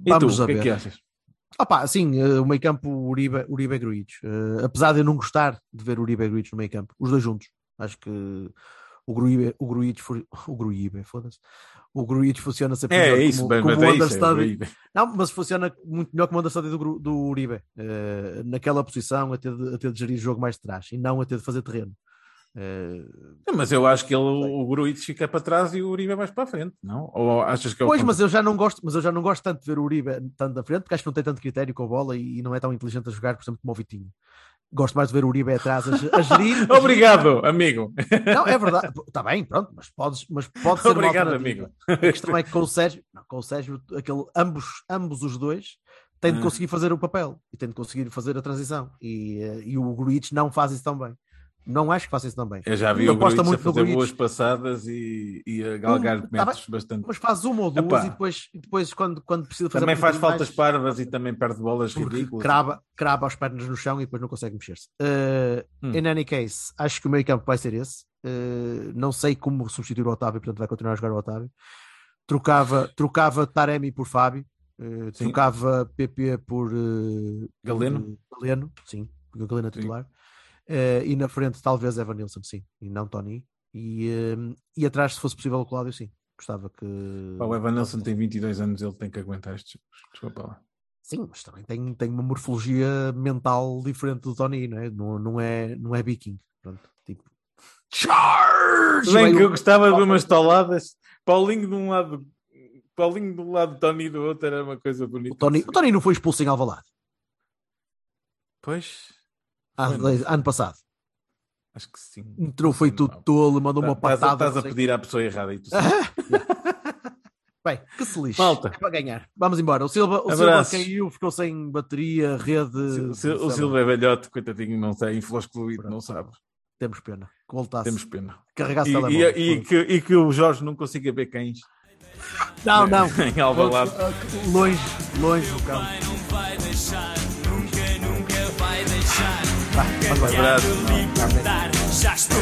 E Vamos tu, o que é que achas? Opa, sim, eh, o meio campo Uribe, Uribe Gruitch. Eh, apesar de eu não gostar de ver Uribe Gruitch no meio campo, os dois juntos. Acho que o Gruibe, o fu- o Gruibe, foda-se. O Gruitch funciona sempre É melhor isso, como, bem, como é o isso. É, understudy. Não, mas funciona muito melhor como o understudy do, do Uribe. Eh, naquela posição, a ter, de, a ter de gerir o jogo mais de trás e não a ter de fazer terreno. Eh, mas eu acho que ele, o Gruitch fica para trás e o Uribe vai mais para a frente, não? Ou achas que é Pois, mas eu já não gosto, mas eu já não gosto tanto de ver o Uribe tanto da frente, porque acho que não tem tanto critério com a bola e, e não é tão inteligente a jogar, por exemplo, como o Vitinho. Gosto mais de ver o Uribe atrás a, a gerir. Obrigado, amigo. Não, é verdade. Está bem, pronto, mas, podes, mas pode ser Obrigado, amigo. A questão é que com o Sérgio, não, com o Sérgio, aquele, ambos, ambos os dois têm de Ah. conseguir fazer o papel e têm de conseguir fazer a transição. E, eh, e o Gruitch não faz isso tão bem. Não acho que faça isso tão bem. Eu já vi o Gruitch a muito fazer boas passadas e, e a galgar Um, tá metros bastante. Mas faz uma ou duas Epá. e depois, e depois quando, quando precisa fazer Também faz faltas mais- parvas e também perde bolas ridículas. crava, crava as pernas no chão e depois não consegue mexer-se. Uh, Hum. In any case, acho que o meio campo vai ser esse. Uh, não sei como substituir o Otávio, portanto vai continuar a jogar o Otávio. Trocava, trocava Taremi por Fábio, uh, trocava PP por uh, Galeno? Galeno, sim, porque o Galeno é Sim. Uh, e na frente, talvez Evan Nilsson, sim, e não Tony. E, um, e atrás, se fosse possível, o Cláudio, sim. Gostava que. Pá, o Evan Nelson tem 22 anos, ele tem que aguentar estes. Desculpa lá. Sim, mas também tem, tem uma morfologia mental diferente do Tony, não é? Não, não é, não é viking. Pronto, tipo. Charge! Bem que eu gostava de ver umas toladas. Paulinho de um lado, Paulinho de um lado, Tony do outro, era uma coisa bonita. o, Tony, o Tony não foi expulso em Alvalade. Pois, Há Foi, foi? ano passado. acho que sim. Entrou feito Não. tolo, mandou uma Estás a- patada. Estás a pedir à pessoa errada e tu. Bem, que se lixe. Malta. É para ganhar. Vamos embora. O Silva, o Silva caiu, ficou sem bateria, rede. O Sil- O. Silva é velhote, coitadinho, não sei, infloscluído, não sabe. Temos pena. Que voltasse. Temos pena. Carregasse E, e, e, que, e que o Jorge não consiga ver cães Não, não. em Alvalade. Longe, longe do campo. Vá, vamos embora. Abraço. Já estou